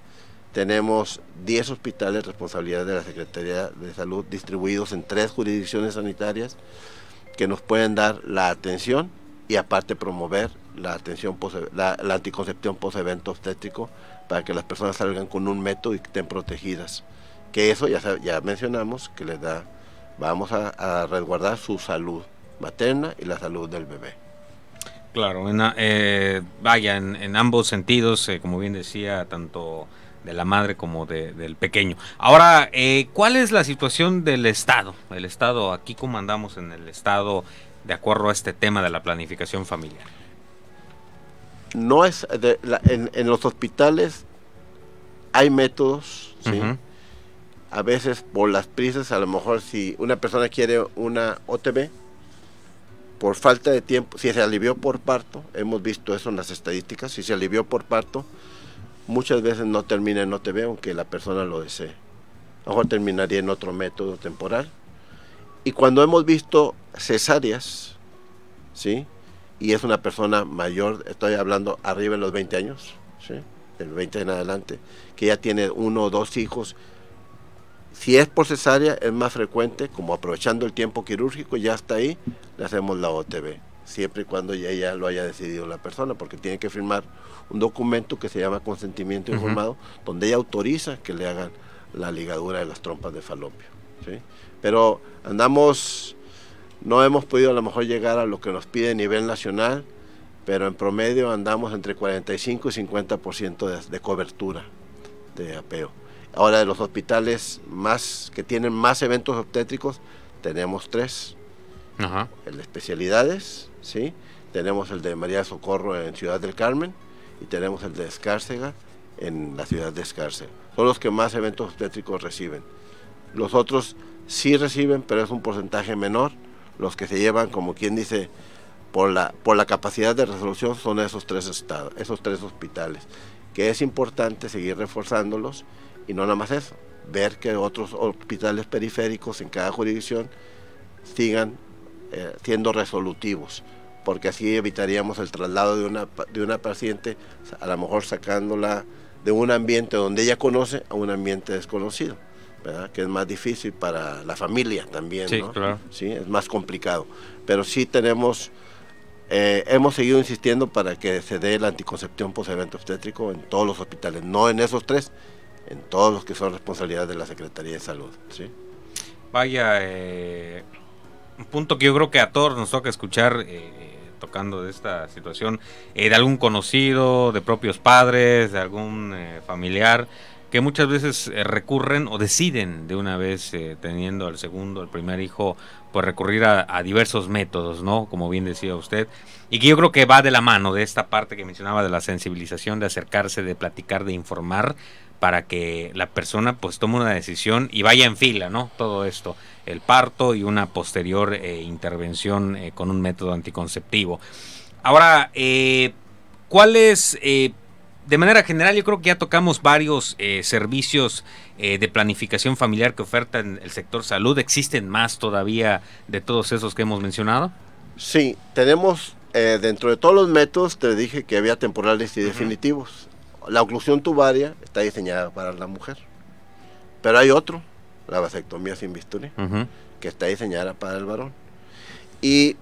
Tenemos 10 hospitales responsabilidad de la Secretaría de Salud distribuidos en tres jurisdicciones sanitarias que nos pueden dar la atención y aparte promover la atención post- la, la obstétrico para que las personas salgan con un método y estén protegidas. Que eso ya, ya mencionamos que les da, vamos a, a resguardar su salud materna y la salud del bebé. Claro, en eh, vaya, en, en ambos sentidos, eh, como bien decía, tanto de la madre como de- del pequeño. Ahora, eh, ¿cuál es la situación del Estado? El Estado, aquí cómo andamos en el Estado de acuerdo a este tema de la planificación familiar. No es de- la- en, en los hospitales hay métodos, ¿sí? A veces por las prisas, a lo mejor si una persona quiere una OTB, por falta de tiempo, si se alivió por parto, hemos visto eso en las estadísticas, si se alivió por parto, muchas veces no termina en OTB aunque la persona lo desee. A lo mejor terminaría en otro método temporal. Y cuando hemos visto cesáreas, ¿sí? Y es una persona mayor, estoy hablando arriba de los 20 años, ¿sí? Del 20 en adelante, que ya tiene uno o dos hijos si es por cesárea, es más frecuente, como aprovechando el tiempo quirúrgico, ya está ahí, le hacemos la OTB, siempre y cuando ya, ya lo haya decidido la persona, porque tiene que firmar un documento que se llama consentimiento informado, donde ella autoriza que le hagan la ligadura de las trompas de falopio. ¿sí? Pero andamos, no hemos podido a lo mejor llegar a lo que nos pide a nivel nacional, pero en promedio andamos entre 45 y 50% de, de cobertura de apeo. Ahora de los hospitales más que tienen más eventos obstétricos, tenemos tres. Ajá. El de especialidades, ¿sí? Tenemos el de María Socorro en Ciudad del Carmen y tenemos el de Escárcega en la ciudad de Escárcega. Son los que más eventos obstétricos reciben. Los otros sí reciben, pero es un porcentaje menor. Los que se llevan, como quien dice, por la, por la capacidad de resolución son esos tres estados, esos tres hospitales. Que es importante seguir reforzándolos y no nada más eso, ver que otros hospitales periféricos en cada jurisdicción sigan eh, siendo resolutivos, porque así evitaríamos el traslado de una, de una paciente, a lo mejor sacándola de un ambiente donde ella conoce a un ambiente desconocido, ¿verdad? que es más difícil para la familia también, Sí, ¿no? claro. Sí, es más complicado, pero sí tenemos, eh, hemos seguido insistiendo para que se dé la anticoncepción post-evento obstétrico en todos los hospitales, no en esos tres, en todos los que son responsabilidad de la Secretaría de Salud, ¿sí? Vaya, eh, un punto que yo creo que a todos nos toca escuchar eh, tocando de esta situación, eh, de algún conocido, de propios padres, de algún eh, familiar, que muchas veces recurren o deciden de una vez, teniendo el segundo, el primer hijo, pues recurrir a diversos métodos, ¿no? Como bien decía usted, y que yo creo que va de la mano de esta parte que mencionaba de la sensibilización, de acercarse, de platicar, de informar, para que la persona pues tome una decisión y vaya en fila, ¿no? Todo esto, el parto y una posterior eh, intervención eh, con un método anticonceptivo. Ahora, eh, ¿cuál es, eh, de manera general, yo creo que ya tocamos varios servicios de planificación familiar que ofertan el sector salud. ¿Existen más todavía de todos esos que hemos mencionado? Sí, tenemos eh, dentro de todos los métodos, te dije que había temporales y definitivos. La oclusión tubaria está diseñada para la mujer, pero hay otro, la vasectomía sin bisturí, que está diseñada para el varón. Y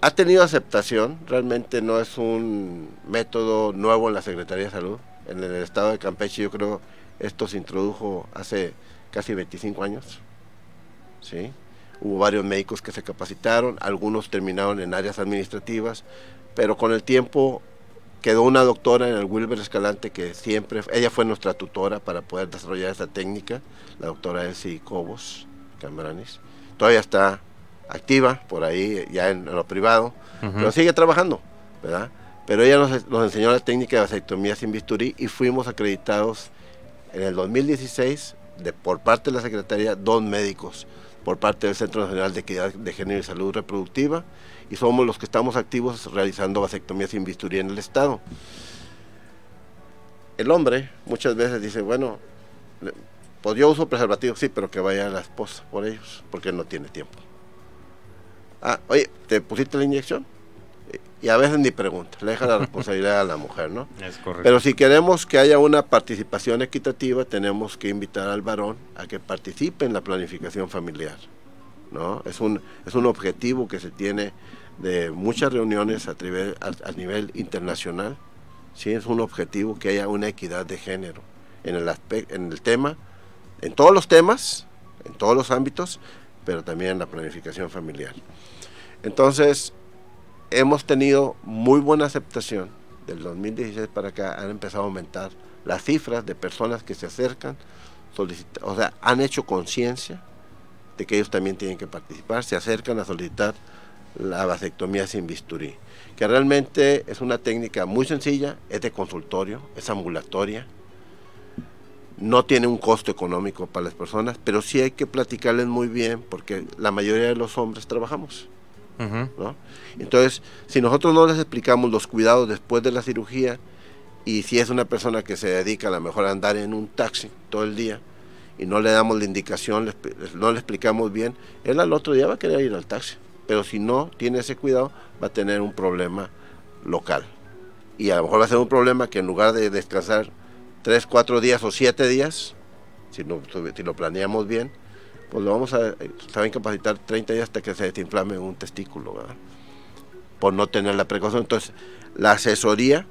ha tenido aceptación, realmente no es un método nuevo en la Secretaría de Salud. En el estado de Campeche yo creo esto se introdujo hace casi 25 años. ¿sí? Hubo varios médicos que se capacitaron, algunos terminaron en áreas administrativas, pero con el tiempo quedó una doctora en el Wilber Escalante que siempre, ella fue nuestra tutora para poder desarrollar esta técnica, la doctora Elsie Cobos Cambranis. Todavía está activa por ahí, ya en, en lo privado, Ujú. pero sigue trabajando, ¿verdad? pero ella nos, nos enseñó la técnica de vasectomía sin bisturí y fuimos acreditados en el 2016 de, por parte de la Secretaría dos médicos por parte del Centro Nacional de Equidad de Género y Salud Reproductiva y somos los que estamos activos realizando vasectomía sin bisturí en el Estado. El hombre muchas veces dice, bueno, pues yo uso preservativo, sí, pero que vaya la esposa por ellos, porque no tiene tiempo. Ah, oye, ¿te pusiste la inyección? Y a veces ni pregunta, le deja la responsabilidad a la mujer, ¿no? Es correcto. Pero si queremos que haya una participación equitativa, tenemos que invitar al varón a que participe en la planificación familiar. ¿No? Es, un, es un objetivo que se tiene de muchas reuniones a, a- nivel internacional. ¿sí? Es un objetivo que haya una equidad de género en el, aspe- en el tema, en todos los temas, en todos los ámbitos, pero también en la planificación familiar. Entonces, hemos tenido muy buena aceptación. Del 2016 para acá han empezado a aumentar las cifras de personas que se acercan, o sea, han hecho conciencia de que ellos también tienen que participar, se acercan a solicitar la vasectomía sin bisturí, que realmente es una técnica muy sencilla, es de consultorio, es ambulatoria, no tiene un costo económico para las personas, pero sí hay que platicarles muy bien porque la mayoría de los hombres trabajamos. ¿no? Entonces, si nosotros no les explicamos los cuidados después de la cirugía, y si es una persona que se dedica a lo mejor a andar en un taxi todo el día, y no le damos la indicación, no le explicamos bien, él al otro día va a querer ir al taxi. Pero si no tiene ese cuidado, va a tener un problema local. Y a lo mejor va a ser un problema que en lugar de descansar 3, 4 días o 7 días, si, no, si lo planeamos bien, pues lo vamos a, a incapacitar 30 días hasta que se desinflame un testículo, ¿verdad? Por no tener la precaución. Entonces, la asesoría,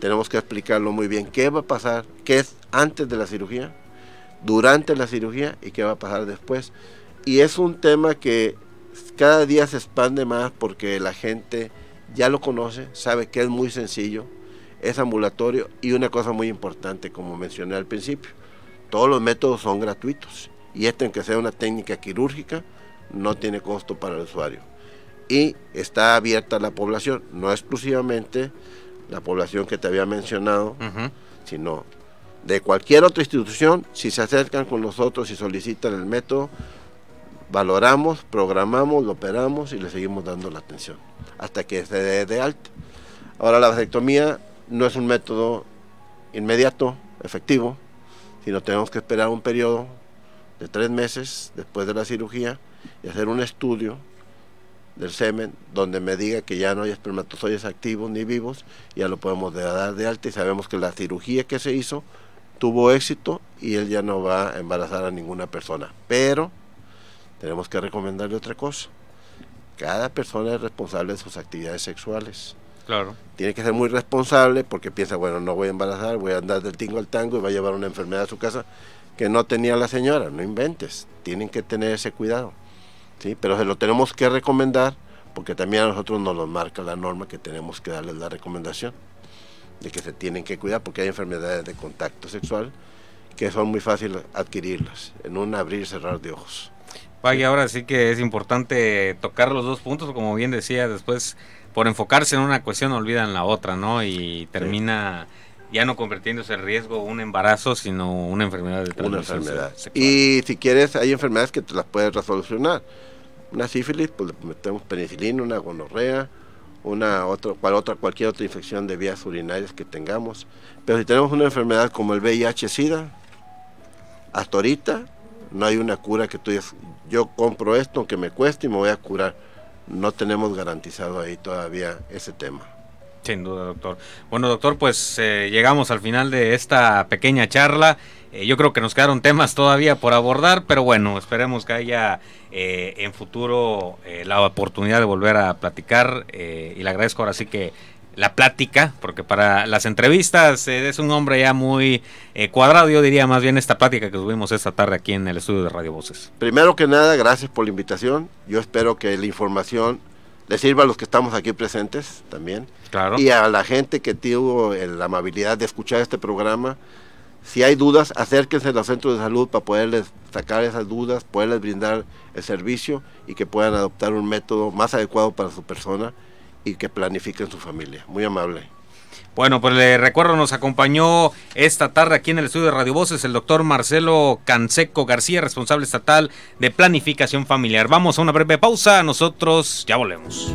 tenemos que explicarlo muy bien. ¿Qué va a pasar? ¿Qué es antes de la cirugía? Durante la cirugía y qué va a pasar después. Y es un tema que cada día se expande más porque la gente ya lo conoce, sabe que es muy sencillo, es ambulatorio y una cosa muy importante, como mencioné al principio, todos los métodos son gratuitos y este, aunque sea una técnica quirúrgica, no tiene costo para el usuario. Y está abierta a la población, no exclusivamente la población que te había mencionado, Ujú. sino de cualquier otra institución, si se acercan con nosotros y solicitan el método, valoramos, programamos, lo operamos y le seguimos dando la atención hasta que se dé de alta. Ahora la vasectomía no es un método inmediato, efectivo, sino tenemos que esperar un periodo de tres meses después de la cirugía y hacer un estudio del semen donde me diga que ya no hay espermatozoides activos ni vivos, ya lo podemos de- dar de alta y sabemos que la cirugía que se hizo tuvo éxito y él ya no va a embarazar a ninguna persona. Pero tenemos que recomendarle otra cosa. Cada persona es responsable de sus actividades sexuales. Claro. Tiene que ser muy responsable porque piensa, bueno, no voy a embarazar, voy a andar del tingo al tango y va a llevar una enfermedad a su casa que no tenía la señora. No inventes. Tienen que tener ese cuidado. ¿sí? Pero se lo tenemos que recomendar porque también a nosotros nos lo marca la norma que tenemos que darles la recomendación de que se tienen que cuidar porque hay enfermedades de contacto sexual que son muy fáciles adquirirlas en un abrir y cerrar de ojos. Vaya, ahora sí que es importante tocar los dos puntos, como bien decía, después por enfocarse en una cuestión olvidan la otra, ¿no? Y termina ya no convirtiéndose en riesgo un embarazo, sino una enfermedad de una transmisión enfermedad. sexual. Y si quieres, hay enfermedades que te las puedes resolucionar. Una sífilis, pues le metemos penicilina, una gonorrea, una otra, cual otra, cualquier otra infección de vías urinarias que tengamos. Pero si tenemos una enfermedad como el VIH-Sida, hasta ahorita no hay una cura que tú digas, yo compro esto aunque me cueste y me voy a curar. No tenemos garantizado ahí todavía ese tema. Sin duda, doctor. Bueno, doctor, pues eh, llegamos al final de esta pequeña charla. Eh, yo creo que nos quedaron temas todavía por abordar, pero bueno, esperemos que haya eh, en futuro eh, la oportunidad de volver a platicar. eh, y le agradezco ahora sí que la plática, porque para las entrevistas es un hombre ya muy eh, cuadrado, yo diría más bien esta plática que tuvimos esta tarde aquí en el estudio de Radio Voces. Primero que nada, gracias por la invitación. Yo espero que la información le sirva a los que estamos aquí presentes también. Claro. Y a la gente que tuvo la amabilidad de escuchar este programa. Si hay dudas, acérquense a los centros de salud para poderles sacar esas dudas, poderles brindar el servicio y que puedan adoptar un método más adecuado para su persona y que planifiquen su familia. Muy amable. Bueno, pues le recuerdo, nos acompañó esta tarde aquí en el estudio de Radio Voces el doctor Marcelo Canseco García, responsable estatal de planificación familiar. Vamos a una breve pausa, nosotros ya volvemos.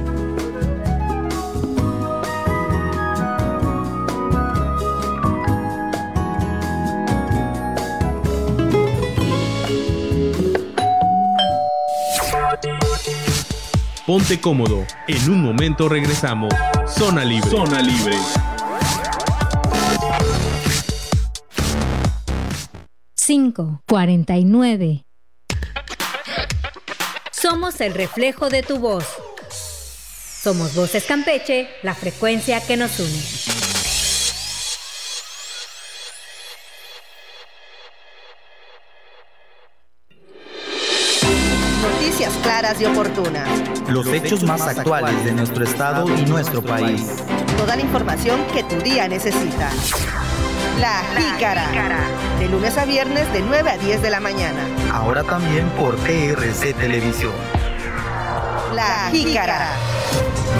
Ponte cómodo, en un momento regresamos. Zona Libre. Zona Libre. 549. Somos el reflejo de tu voz. Somos Voces Campeche, la frecuencia que nos une. Y oportunas. Los hechos más actuales de nuestro estado y nuestro país. Toda la información que tu día necesita. La Jícara. De lunes a viernes de 9 a 10 de la mañana. Ahora también por TRC Televisión. La Jícara.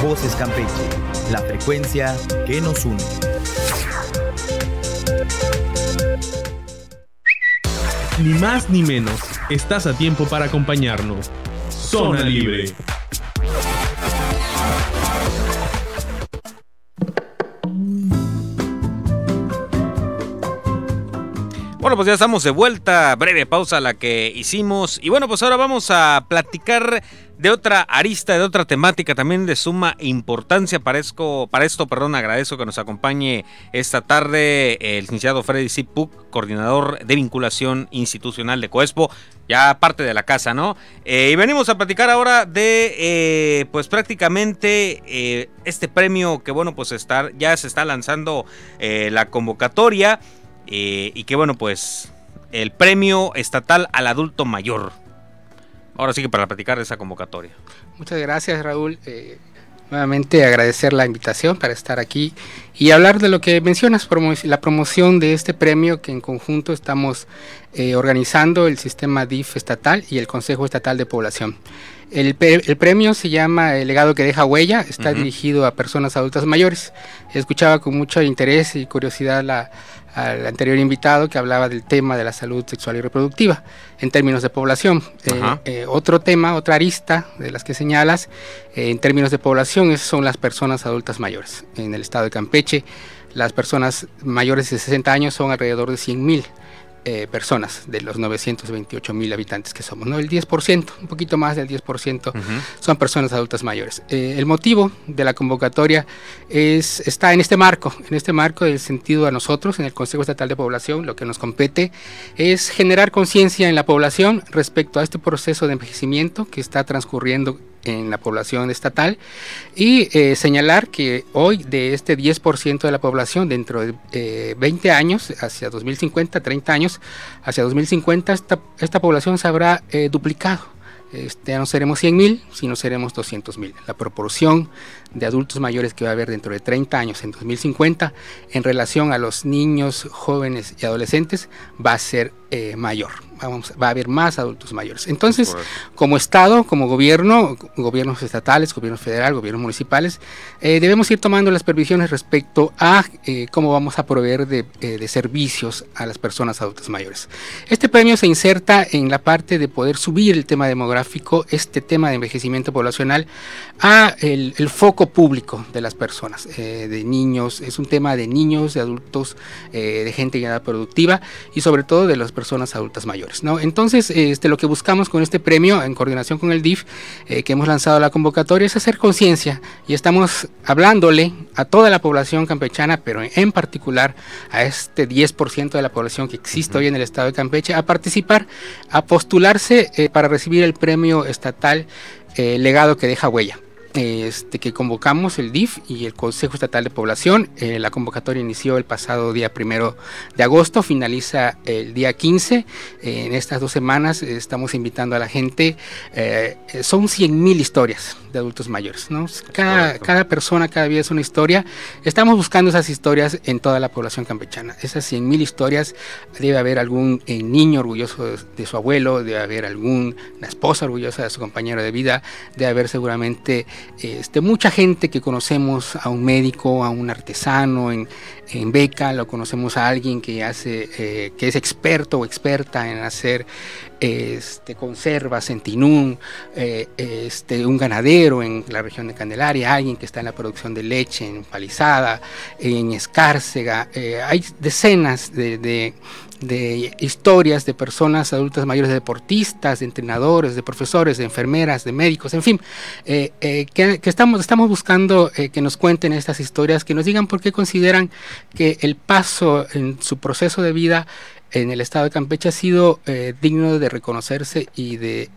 Voces Campeche, la frecuencia que nos une. Ni más ni menos, estás a tiempo para acompañarnos. Zona Libre. Bueno, pues ya estamos de vuelta, breve pausa la que hicimos. Y bueno, pues ahora vamos a platicar de otra arista, de otra temática también de suma importancia. Para esto, para esto perdón, agradezco que nos acompañe esta tarde el licenciado Freddy Zipuc, coordinador de vinculación institucional de Coespo, ya parte de la casa, ¿no? Eh, y venimos a platicar ahora de, eh, pues prácticamente eh, este premio que, bueno, pues está, ya se está lanzando la convocatoria. Eh, y que bueno, pues el premio estatal al adulto mayor. Ahora sí que para platicar de esa convocatoria. Muchas gracias Raúl. Eh, nuevamente agradecer la invitación para estar aquí y hablar de lo que mencionas, la promoción de este premio que en conjunto estamos eh, organizando el sistema DIF estatal y el Consejo Estatal de Población. El, premio se llama El legado que deja huella, está dirigido a personas adultas mayores. Escuchaba con mucho interés y curiosidad la, al anterior invitado que hablaba del tema de la salud sexual y reproductiva en términos de población. Eh, eh, otro tema, otra arista de las que señalas, eh, en términos de población, son las personas adultas mayores. En el estado de Campeche, las personas mayores de 60 años son alrededor de 100 mil. Eh, personas de los 928 mil habitantes que somos, ¿no? El 10%, un poquito más del 10% son personas adultas mayores. Eh, el motivo de la convocatoria es, está en este marco, en este marco del sentido a nosotros, en el Consejo Estatal de Población, lo que nos compete es generar conciencia en la población respecto a este proceso de envejecimiento que está transcurriendo en la población estatal y eh, señalar que hoy de este 10% de la población dentro de 20 eh, años, hacia 2050, 30 años, hacia 2050 esta, esta población se habrá eh, duplicado. Este, ya no seremos 100 mil, sino seremos 200 mil. La proporción de adultos mayores que va a haber dentro de 30 años en 2050 en relación a los niños, jóvenes y adolescentes va a ser mayor va a haber más adultos mayores. Entonces, como Estado, como gobierno, gobiernos estatales, gobierno federal, gobiernos municipales, eh, debemos ir tomando las previsiones respecto a eh, cómo vamos a proveer de, eh, de, servicios a las personas adultas mayores. Este premio se inserta en la parte de poder subir el tema demográfico, este tema de envejecimiento poblacional, a el, el foco público de las personas, de niños, es un tema de niños, de adultos, de gente en edad productiva y sobre todo de las personas adultas mayores. ¿No? Entonces, este, lo que buscamos con este premio, en coordinación con el DIF, eh, que hemos lanzado la convocatoria, es hacer conciencia y estamos hablándole a toda la población campechana, pero en particular a este 10% de la población que existe hoy en el estado de Campeche, a participar, a postularse eh, para recibir el premio estatal eh, legado que deja huella este, que convocamos el DIF y el Consejo Estatal de Población. Eh, la convocatoria inició el pasado día primero de agosto, finaliza el día 15. Eh, en estas dos semanas eh, estamos invitando a la gente. son 100 mil historias de adultos mayores. ¿no? Cada, cada, persona, cada vida es una historia. Estamos buscando esas historias en toda la población campechana. Esas 100 mil historias, debe haber algún niño orgulloso de, su abuelo, debe haber alguna esposa orgullosa de su compañero de vida, debe haber seguramente este, mucha gente que conocemos, a un médico, a un artesano en, en Beca, lo conocemos a alguien que hace, eh, que es experto o experta en hacer este, conservas en Tinún, eh, este, un ganadero en la región de Candelaria, alguien que está en la producción de leche en Palizada, en Escárcega. Eh, hay decenas de, de, de historias de personas adultas mayores, de deportistas, de entrenadores, de profesores, de enfermeras, de médicos, en fin, eh, eh, que, que estamos, estamos buscando eh, que nos cuenten estas historias, que nos digan por qué consideran que el paso en su proceso de vida en el estado de Campeche ha sido eh, digno de reconocerse y de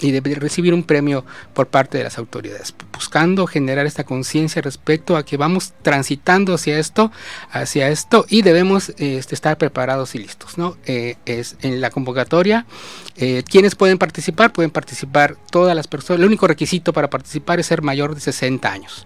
y de recibir un premio por parte de las autoridades, buscando generar esta conciencia respecto a que vamos transitando hacia esto, hacia esto y debemos este, estar preparados y listos, ¿no? Eh, es en la convocatoria, eh, quienes pueden participar, pueden participar todas las personas. El único requisito para participar es ser mayor de 60 años.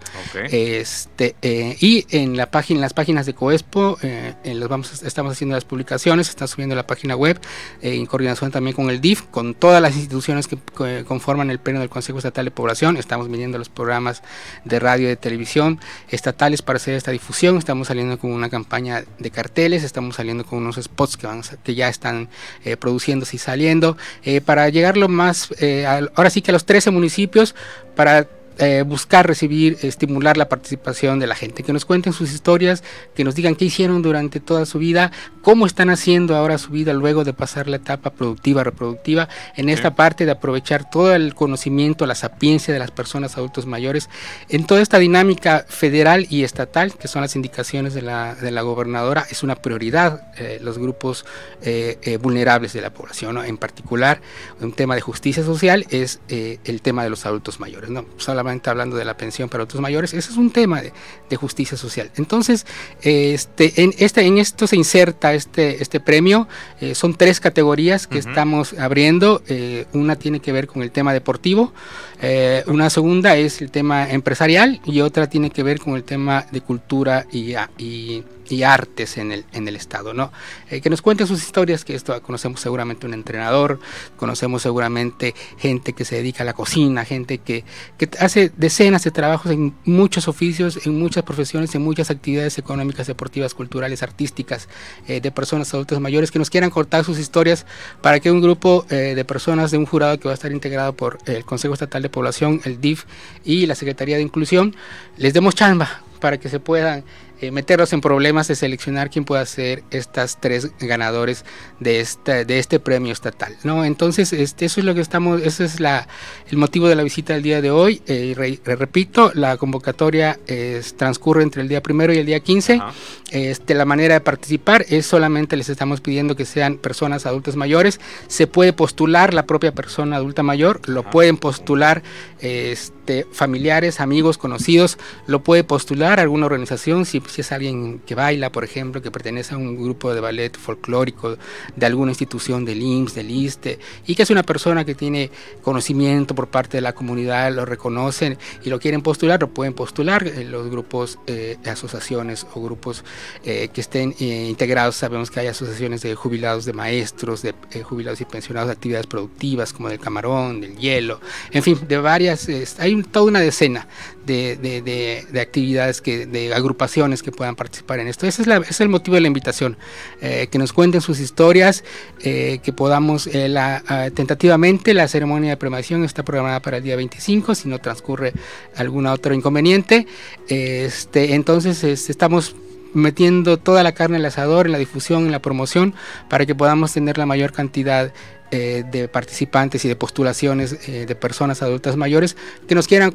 Este, eh, y en la página, en las páginas de Coespo, en los vamos, estamos haciendo las publicaciones, está subiendo la página web, en coordinación también con el DIF, con todas las instituciones que conforman el Pleno del Consejo Estatal de Población. Estamos midiendo los programas de radio y de televisión estatales para hacer esta difusión. Estamos saliendo con una campaña de carteles, estamos saliendo con unos spots que, van que ya están eh, produciéndose y saliendo, eh, para llegar lo más, eh, ahora sí que a los 13 municipios, para eh, buscar recibir, estimular la participación de la gente, que nos cuenten sus historias, que nos digan qué hicieron durante toda su vida, cómo están haciendo ahora su vida luego de pasar la etapa productiva, reproductiva, en esta parte de aprovechar todo el conocimiento, la sapiencia de las personas adultos mayores, en toda esta dinámica federal y estatal, que son las indicaciones de la, de la gobernadora, es una prioridad eh, los grupos eh, vulnerables de la población, ¿no? en particular un tema de justicia social es el tema de los adultos mayores, no solamente hablando de la pensión para adultos mayores, ese es un tema de, de justicia social. Entonces, este, en, este, en esto se inserta este, este premio, eh, son tres categorías que estamos abriendo, eh, una tiene que ver con el tema deportivo, eh, una segunda es el tema empresarial y otra tiene que ver con el tema de cultura y, y artes en el, en el estado, ¿no? Eh, que nos cuenten sus historias, que esto conocemos seguramente un entrenador, conocemos seguramente gente que se dedica a la cocina, gente que, que hace decenas de trabajos en muchos oficios, en muchas profesiones, en muchas actividades económicas, deportivas, culturales, artísticas, eh, de personas adultas mayores que nos quieran contar sus historias para que un grupo eh, de personas de un jurado que va a estar integrado por el Consejo Estatal de Población, el DIF y la Secretaría de Inclusión, les demos chamba para que se puedan eh, meterlos en problemas de seleccionar quién pueda ser estas tres ganadores de esta, de este premio estatal, ¿no? Entonces, este, eso es lo que estamos, ese es la, el motivo de la visita del día de hoy. Eh, re- repito, la convocatoria es- transcurre entre el día primero y el día 15. Ajá. Este, la manera de participar es solamente les estamos pidiendo que sean personas adultas mayores. Se puede postular la propia persona adulta mayor, lo Ajá. pueden postular este, familiares, amigos, conocidos, lo puede postular alguna organización, si, si es alguien que baila, por ejemplo, que pertenece a un grupo de ballet folclórico de alguna institución del IMSS, del ISTE, y que es una persona que tiene conocimiento por parte de la comunidad, lo reconocen y lo quieren postular, lo pueden postular eh, los grupos, eh, asociaciones o grupos eh, que estén eh, integrados. Sabemos que hay asociaciones de jubilados de maestros, de jubilados y pensionados de actividades productivas como del camarón, del hielo, en fin, de varias, hay toda una decena de, de- de- de actividades, que, de agrupaciones que puedan participar en esto. Ese es, el motivo de la invitación, eh, que nos cuenten sus historias, eh, que podamos, eh, la, ah, tentativamente la ceremonia de premiación está programada para el día 25, si no transcurre algún otro inconveniente. Este, entonces estamos metiendo toda la carne al asador en la difusión, en la promoción, para que podamos tener la mayor cantidad eh, de participantes y de postulaciones eh, de personas adultas mayores que nos quieran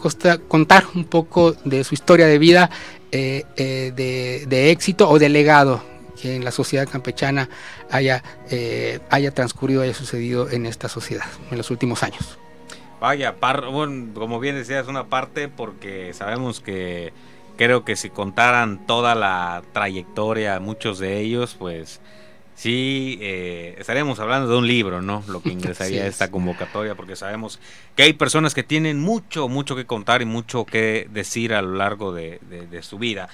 contar un poco de su historia de vida, eh, de, de éxito o de legado que en la sociedad campechana haya, haya transcurrido, haya sucedido en esta sociedad en los últimos años. Vaya, par- como bien decías, una parte porque sabemos que creo que si contaran toda la trayectoria, muchos de ellos, pues sí, eh, estaríamos hablando de un libro, ¿no? Lo que ingresaría a esta convocatoria, porque sabemos que hay personas que tienen mucho, mucho que contar y mucho que decir a lo largo de, de- de su vida.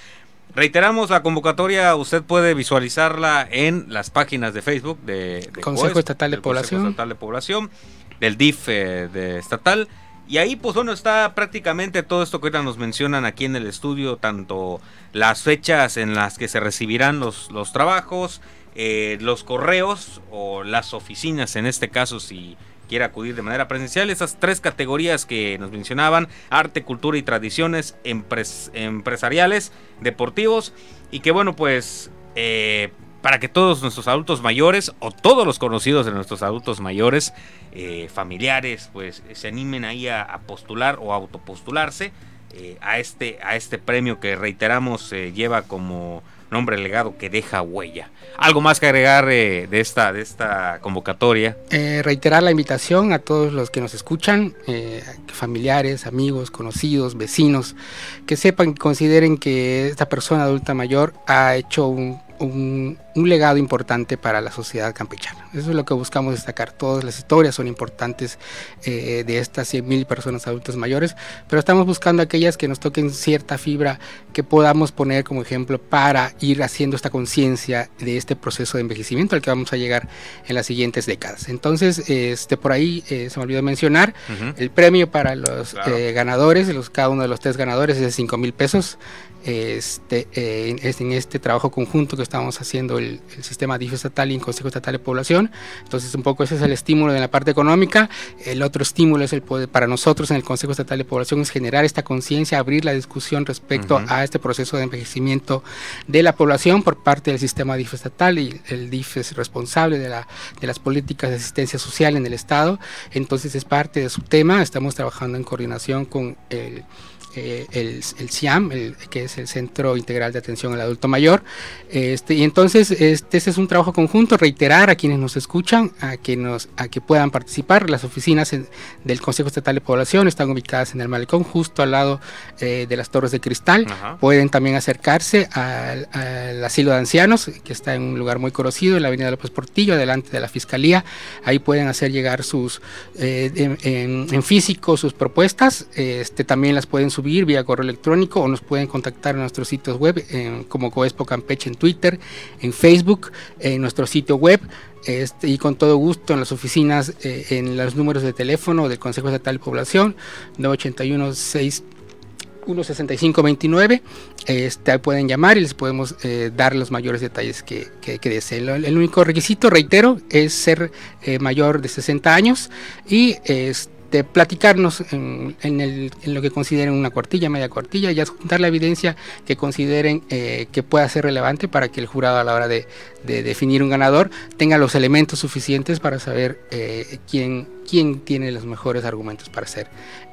Reiteramos la convocatoria, usted puede visualizarla en las páginas de Facebook de, de Consejo COES, Estatal de del Consejo Población. Estatal de Población, del DIF eh, de estatal Y ahí, pues bueno, está prácticamente todo esto que ahorita nos mencionan aquí en el estudio, tanto las fechas en las que se recibirán los, los trabajos, eh, los correos o las oficinas, en este caso, si quiere acudir de manera presencial, esas tres categorías que nos mencionaban, arte, cultura y tradiciones empres- empresariales, deportivos, y que bueno, pues eh, para que todos nuestros adultos mayores o todos los conocidos de nuestros adultos mayores, eh, familiares, pues se animen ahí a, a postular o autopostularse eh, a, este, a este premio que reiteramos lleva como nombre legado que deja huella. Algo más que agregar eh, de, esta, de esta convocatoria. Eh, reiterar la invitación a todos los que nos escuchan, eh, familiares, amigos, conocidos, vecinos, que sepan, que consideren que esta persona adulta mayor ha hecho un, un- un legado importante para la sociedad campechana. Eso es lo que buscamos destacar. Todas las historias son importantes eh, de estas 100.000 personas adultas mayores, pero estamos buscando aquellas que nos toquen cierta fibra que podamos poner como ejemplo para ir haciendo esta conciencia de este proceso de envejecimiento al que vamos a llegar en las siguientes décadas. Entonces, este por ahí eh, se me olvidó mencionar el premio para los Claro. eh, ganadores, los, cada uno de los tres ganadores es de 5 mil pesos. Este, eh, en este trabajo conjunto que estamos haciendo el, el sistema DIF estatal y el Consejo Estatal de Población. Entonces, un poco ese es el estímulo de la parte económica. El otro estímulo es el poder, para nosotros en el Consejo Estatal de Población es generar esta conciencia, abrir la discusión respecto a este proceso de envejecimiento de la población por parte del sistema DIF estatal y el DIF es responsable de, la, de las políticas de asistencia social en el Estado. Entonces es parte de su tema. Estamos trabajando en coordinación con el eh, el, el CIAM, el- que es el Centro Integral de Atención al Adulto Mayor. Este, y entonces este, este es un trabajo conjunto, reiterar a quienes nos escuchan, a que, nos, a que puedan participar. Las oficinas en- del Consejo Estatal de Población están ubicadas en el Malecón, justo al lado eh, de las Torres de Cristal. Ajá. Pueden también acercarse al, al asilo de ancianos, que está en un lugar muy conocido, en la Avenida López Portillo, delante de la Fiscalía. Ahí pueden hacer llegar sus, eh, en, en- en físico sus propuestas. Este, también las pueden subir vía correo electrónico o nos pueden contactar en nuestros sitios web, en- como Coespo Campeche en Twitter, en Facebook, en nuestro sitio web. Este, y con todo gusto en las oficinas, eh, en los números de teléfono del Consejo Estatal de Población, 981 6 16529 este, pueden llamar y les podemos eh, dar los mayores detalles que, que, que deseen. El único requisito, reitero, es ser eh, mayor de 60 años y este, platicarnos en, lo que consideren una cuartilla, media cuartilla y adjuntar la evidencia que consideren eh, que pueda ser relevante para que el jurado a la hora de, de definir un ganador tenga los elementos suficientes para saber eh, quién, quién tiene los mejores argumentos para hacer,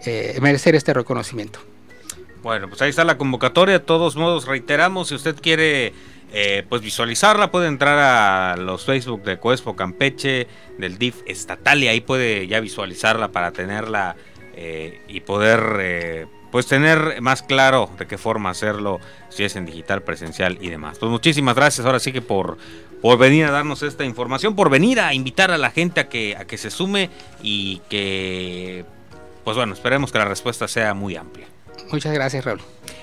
eh, merecer este reconocimiento. Bueno, pues ahí está la convocatoria. De todos modos, reiteramos, si usted quiere eh, pues visualizarla, puede entrar a los Facebook de Coespo Campeche, del DIF estatal, y ahí puede ya visualizarla para tenerla eh, y poder eh, pues tener más claro de qué forma hacerlo, si es en digital, presencial y demás. Pues muchísimas gracias ahora sí que por, por venir a darnos esta información, por venir a invitar a la gente a que, a que se sume y que, pues bueno, esperemos que la respuesta sea muy amplia. Muchas gracias, Raúl.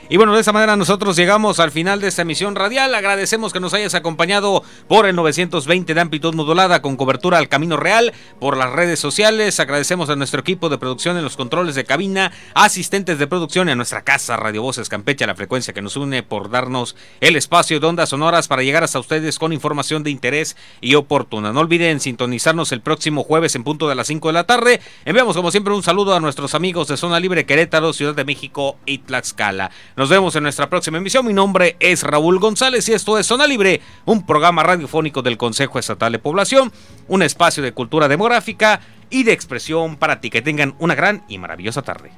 Y bueno, de esta manera nosotros llegamos al final de esta emisión radial. Agradecemos que nos hayas acompañado por el 920 de amplitud modulada con cobertura al Camino Real, por las redes sociales. Agradecemos a nuestro equipo de producción en los controles de cabina, asistentes de producción a nuestra casa Radio Voces Campeche, a la frecuencia que nos une por darnos el espacio de ondas sonoras para llegar hasta ustedes con información de interés y oportuna. No olviden sintonizarnos el próximo jueves en punto de las 5 de la tarde. Enviamos como siempre un saludo a nuestros amigos de Zona Libre Querétaro, Ciudad de México y Tlaxcala. Nos vemos en nuestra próxima emisión. Mi nombre es Raúl González y esto es Zona Libre, un programa radiofónico del Consejo Estatal de Población, un espacio de cultura demográfica y de expresión para ti. Que tengan una gran y maravillosa tarde.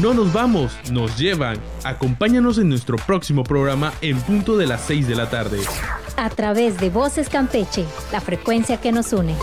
No nos vamos, nos llevan. Acompáñanos en nuestro próximo programa en punto de las 6 de la tarde. A través de Voces Campeche, la frecuencia que nos une.